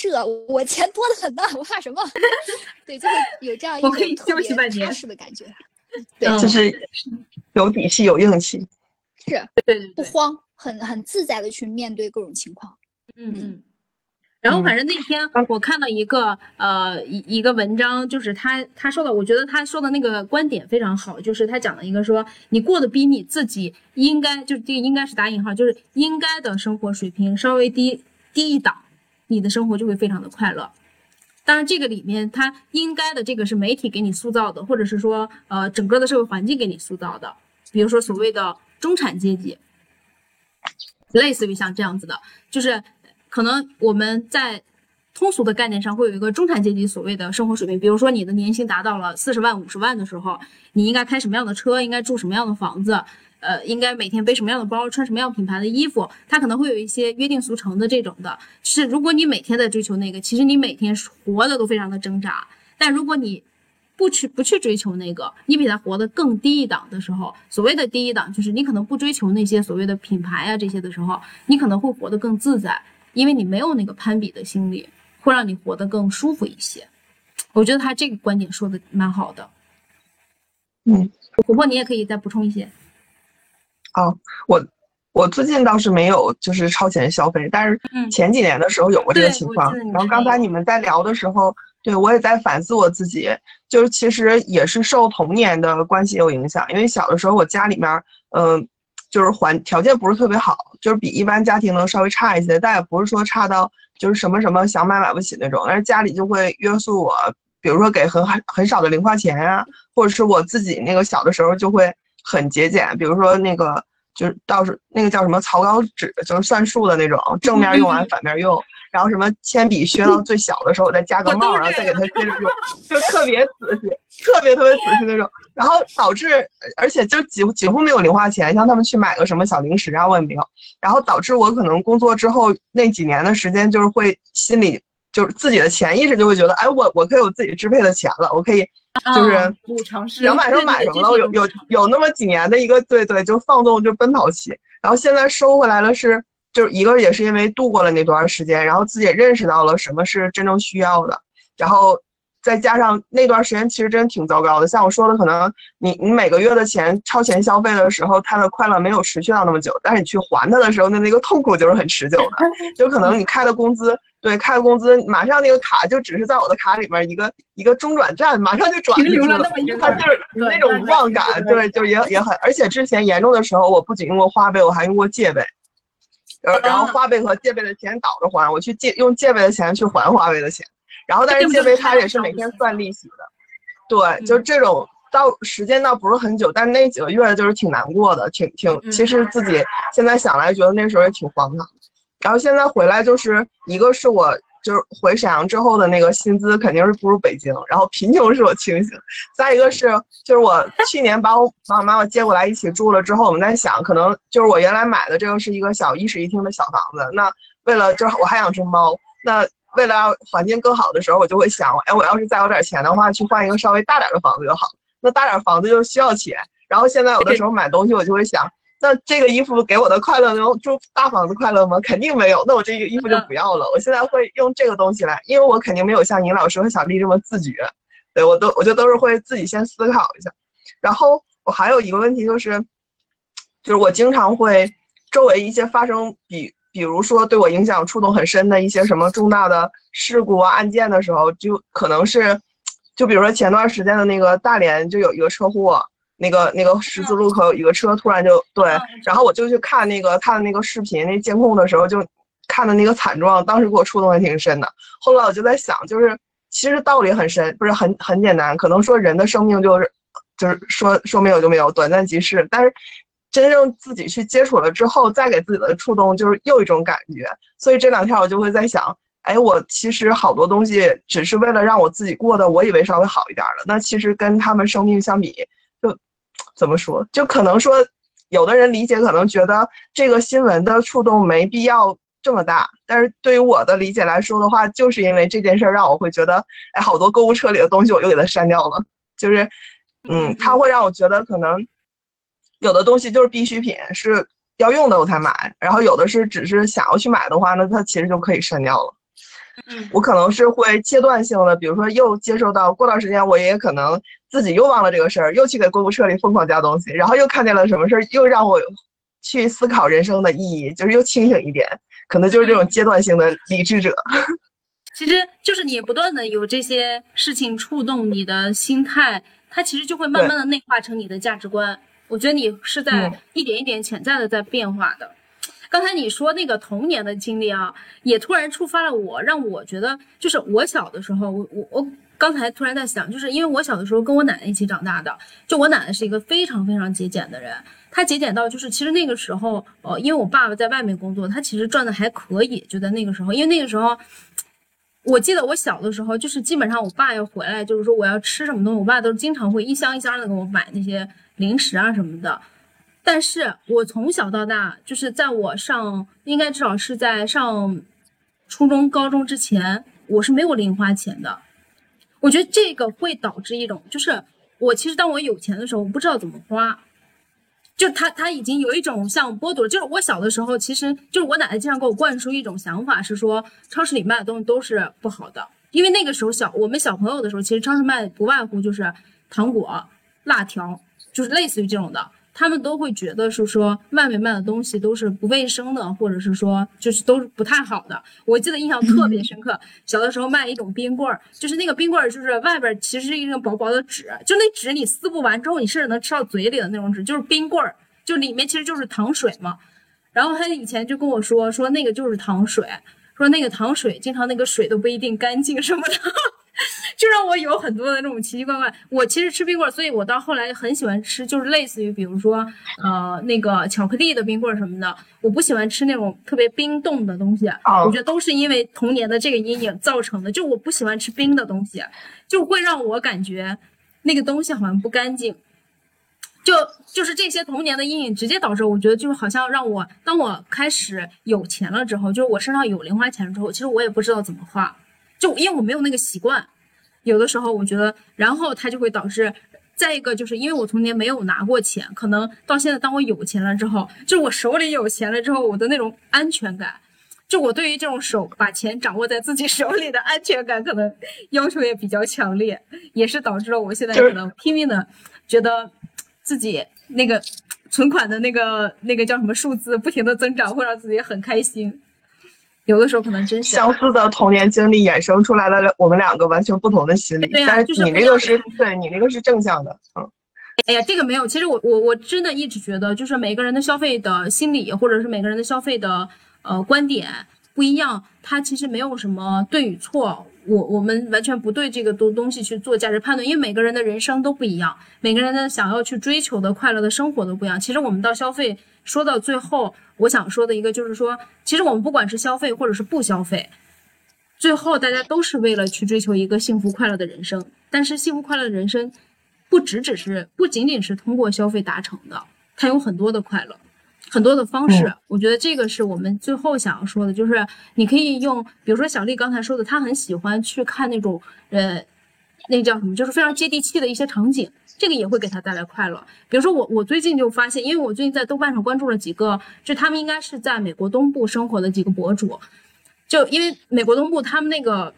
这我钱多的很呢，我怕什么？对，就是有这样一我可以种特别休息半年踏实的感觉。对，嗯就是有底气有硬气。是对对对，不慌，很很自在的去面对各种情况。嗯嗯。然后反正那天我看到一个呃一一个文章，就是他他说的，我觉得他说的那个观点非常好，就是他讲了一个说你过得比你自己应该，就是这个应该是打引号，就是应该的生活水平稍微低低一档，你的生活就会非常的快乐。当然这个里面他应该的这个是媒体给你塑造的，或者是说呃整个的社会环境给你塑造的，比如说所谓的中产阶级，类似于像这样子的，就是。可能我们在通俗的概念上会有一个中产阶级所谓的生活水平，比如说你的年薪达到了四十万、五十万的时候，你应该开什么样的车，应该住什么样的房子，呃，应该每天背什么样的包，穿什么样品牌的衣服，他可能会有一些约定俗成的这种的。是如果你每天在追求那个，其实你每天活的都非常的挣扎。但如果你不去不去追求那个，你比他活得更低一档的时候，所谓的低一档就是你可能不追求那些所谓的品牌啊这些的时候，你可能会活得更自在。因为你没有那个攀比的心理，会让你活得更舒服一些。我觉得他这个观点说的蛮好的。嗯，琥珀，你也可以再补充一些。哦，我我最近倒是没有就是超前消费，但是前几年的时候有过这个情况。然后刚才你们在聊的时候，对我也在反思我自己，就是其实也是受童年的关系有影响，因为小的时候我家里面，嗯。就是环条件不是特别好，就是比一般家庭能稍微差一些，但也不是说差到就是什么什么想买买不起那种。但是家里就会约束我，比如说给很很很少的零花钱啊，或者是我自己那个小的时候就会很节俭，比如说那个就是到时那个叫什么草稿纸，就是算数的那种，正面用完反面用。然后什么铅笔削到最小的时候，我再加个帽，然后再给它接着用，就特别仔细，特别特别仔细那种。然后导致，而且就几乎几乎没有零花钱，像他们去买个什么小零食啊，我也没有。然后导致我可能工作之后那几年的时间，就是会心里就是自己的潜意识就会觉得，哎，我我可以有自己支配的钱了，我可以就是想买什么买什么了。有有有那么几年的一个对对，就放纵就奔跑期。然后现在收回来了是。就是一个也是因为度过了那段时间，然后自己也认识到了什么是真正需要的，然后再加上那段时间其实真挺糟糕的。像我说的，可能你你每个月的钱超前消费的时候，他的快乐没有持续到那么久，但是你去还他的时候，那那个痛苦就是很持久的。就可能你开的工资，对，开的工资，马上那个卡就只是在我的卡里面一个一个中转站，马上就转了那么一他就是那种忘感，对，就也也很，而且之前严重的时候，我不仅用过花呗，我还用过借呗。然然后花呗和借呗的钱倒着还，我去借用借呗的钱去还花呗的钱，然后但是借呗它也是每天算利息的，对，就这种到时间倒不是很久，但是那几个月就是挺难过的，挺挺，其实自己现在想来觉得那时候也挺荒唐，然后现在回来就是一个是我。就是回沈阳之后的那个薪资肯定是不如北京，然后贫穷是我清醒。再一个是，就是我去年把我把我妈妈接过来一起住了之后，我们在想，可能就是我原来买的这个是一个小一室一厅的小房子，那为了就是我还养只猫，那为了环境更好的时候，我就会想，哎，我要是再有点钱的话，去换一个稍微大点的房子就好。那大点房子就需要钱，然后现在有的时候买东西，我就会想。那这个衣服给我的快乐能住大房子快乐吗？肯定没有。那我这个衣服就不要了。我现在会用这个东西来，因为我肯定没有像尹老师和小丽这么自觉。对我都，我就都是会自己先思考一下。然后我还有一个问题就是，就是我经常会周围一些发生比，比如说对我影响触动很深的一些什么重大的事故啊案件的时候，就可能是，就比如说前段时间的那个大连就有一个车祸。那个那个十字路口有一个车突然就对，然后我就去看那个他的那个视频，那监控的时候就看的那个惨状，当时给我触动还挺深的。后来我就在想，就是其实道理很深，不是很很简单。可能说人的生命就是就是说说没有就没有，短暂即逝。但是真正自己去接触了之后，再给自己的触动就是又一种感觉。所以这两天我就会在想，哎，我其实好多东西只是为了让我自己过得我以为稍微好一点了，那其实跟他们生命相比。怎么说？就可能说，有的人理解可能觉得这个新闻的触动没必要这么大，但是对于我的理解来说的话，就是因为这件事让我会觉得，哎，好多购物车里的东西我又给它删掉了。就是，嗯，它会让我觉得可能有的东西就是必需品，是要用的我才买，然后有的是只是想要去买的话，那它其实就可以删掉了。我可能是会阶段性的，比如说又接受到，过段时间我也可能自己又忘了这个事儿，又去给购物车里疯狂加东西，然后又看见了什么事儿，又让我去思考人生的意义，就是又清醒一点，可能就是这种阶段性的理智者。其实就是你不断的有这些事情触动你的心态，它其实就会慢慢的内化成你的价值观。我觉得你是在一点一点潜在的在变化的。刚才你说那个童年的经历啊，也突然触发了我，让我觉得就是我小的时候，我我我刚才突然在想，就是因为我小的时候跟我奶奶一起长大的，就我奶奶是一个非常非常节俭的人，她节俭到就是其实那个时候，呃，因为我爸爸在外面工作，他其实赚的还可以，就在那个时候，因为那个时候，我记得我小的时候，就是基本上我爸要回来，就是说我要吃什么东西，我爸都经常会一箱一箱的给我买那些零食啊什么的。但是我从小到大，就是在我上，应该至少是在上初中、高中之前，我是没有零花钱的。我觉得这个会导致一种，就是我其实当我有钱的时候，我不知道怎么花，就他他已经有一种像剥夺，就是我小的时候，其实就是我奶奶经常给我灌输一种想法，是说超市里卖的东西都是不好的，因为那个时候小我们小朋友的时候，其实超市卖不外乎就是糖果、辣条，就是类似于这种的。他们都会觉得是说外面卖的东西都是不卫生的，或者是说就是都是不太好的。我记得印象特别深刻，小的时候卖一种冰棍儿，就是那个冰棍儿就是外边其实是一个薄薄的纸，就那纸你撕不完之后，你甚至能吃到嘴里的那种纸，就是冰棍儿，就里面其实就是糖水嘛。然后他以前就跟我说说那个就是糖水，说那个糖水经常那个水都不一定干净什么的。就让我有很多的那种奇奇怪怪。我其实吃冰棍，所以我到后来很喜欢吃，就是类似于比如说，呃，那个巧克力的冰棍什么的。我不喜欢吃那种特别冰冻的东西，我觉得都是因为童年的这个阴影造成的。就我不喜欢吃冰的东西，就会让我感觉那个东西好像不干净。就就是这些童年的阴影，直接导致我觉得就是好像让我，当我开始有钱了之后，就是我身上有零花钱之后，其实我也不知道怎么花。就因为我没有那个习惯，有的时候我觉得，然后它就会导致，再一个就是因为我童年没有拿过钱，可能到现在当我有钱了之后，就我手里有钱了之后，我的那种安全感，就我对于这种手把钱掌握在自己手里的安全感，可能要求也比较强烈，也是导致了我现在可能拼命的觉得自己那个存款的那个那个叫什么数字不停的增长，会让自己很开心。有的时候可能真相似的童年经历衍生出来了我们两个完全不同的心理，但是你那个是对你那个是正向的，嗯。哎呀，这个没有，其实我我我真的一直觉得，就是每个人的消费的心理，或者是每个人的消费的呃观点不一样，它其实没有什么对与错。我我们完全不对这个东东西去做价值判断，因为每个人的人生都不一样，每个人的想要去追求的快乐的生活都不一样。其实我们到消费说到最后，我想说的一个就是说，其实我们不管是消费或者是不消费，最后大家都是为了去追求一个幸福快乐的人生。但是幸福快乐的人生，不只只是不仅仅是通过消费达成的，它有很多的快乐。很多的方式，我觉得这个是我们最后想要说的，就是你可以用，比如说小丽刚才说的，她很喜欢去看那种，呃，那叫什么，就是非常接地气的一些场景，这个也会给她带来快乐。比如说我，我最近就发现，因为我最近在豆瓣上关注了几个，就他们应该是在美国东部生活的几个博主，就因为美国东部他们那个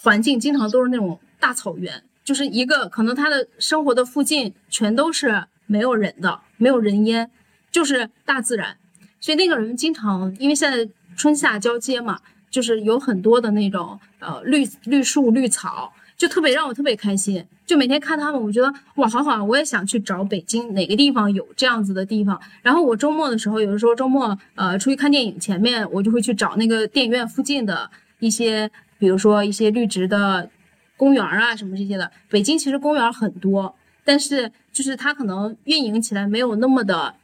环境经常都是那种大草原，就是一个可能他的生活的附近全都是没有人的，没有人烟。就是大自然，所以那个人经常因为现在春夏交接嘛，就是有很多的那种呃绿绿树绿草，就特别让我特别开心。就每天看他们，我觉得哇，好好，我也想去找北京哪个地方有这样子的地方。然后我周末的时候，有的时候周末呃出去看电影，前面我就会去找那个电影院附近的一些，比如说一些绿植的公园啊什么这些的。北京其实公园很多，但是就是它可能运营起来没有那么的。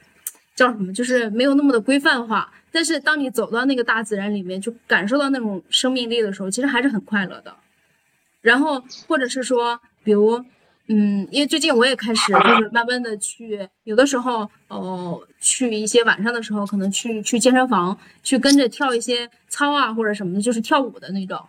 叫什么？就是没有那么的规范化，但是当你走到那个大自然里面，就感受到那种生命力的时候，其实还是很快乐的。然后或者是说，比如，嗯，因为最近我也开始就是慢慢的去，有的时候，哦，去一些晚上的时候，可能去去健身房，去跟着跳一些操啊或者什么的，就是跳舞的那种。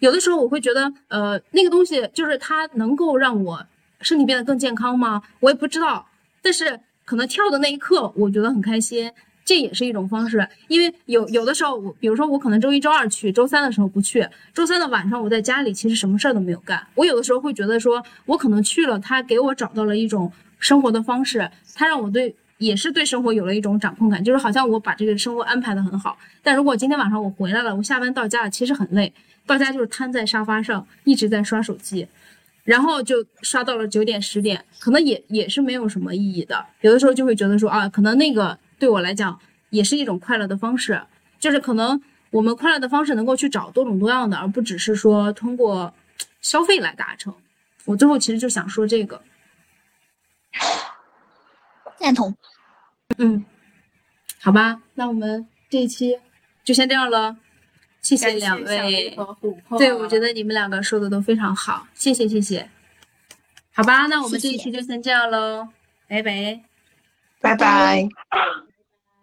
有的时候我会觉得，呃，那个东西就是它能够让我身体变得更健康吗？我也不知道，但是。可能跳的那一刻，我觉得很开心，这也是一种方式。因为有有的时候，我比如说我可能周一周二去，周三的时候不去，周三的晚上我在家里，其实什么事儿都没有干。我有的时候会觉得说，我可能去了，他给我找到了一种生活的方式，他让我对也是对生活有了一种掌控感，就是好像我把这个生活安排的很好。但如果今天晚上我回来了，我下班到家了，其实很累，到家就是瘫在沙发上一直在刷手机，然后就刷到了九点十点，可能也也是没有什么意义的。有的时候就会觉得说啊，可能那个对我来讲也是一种快乐的方式，就是可能我们快乐的方式能够去找多种多样的，而不只是说通过消费来达成。我最后其实就想说这个，赞同。嗯，好吧，那我们这一期就先这样了，谢谢两位。和琥珀对，我觉得你们两个说的都非常好，谢谢谢谢。好吧，那我们这一期就先这样喽，拜拜。拜拜。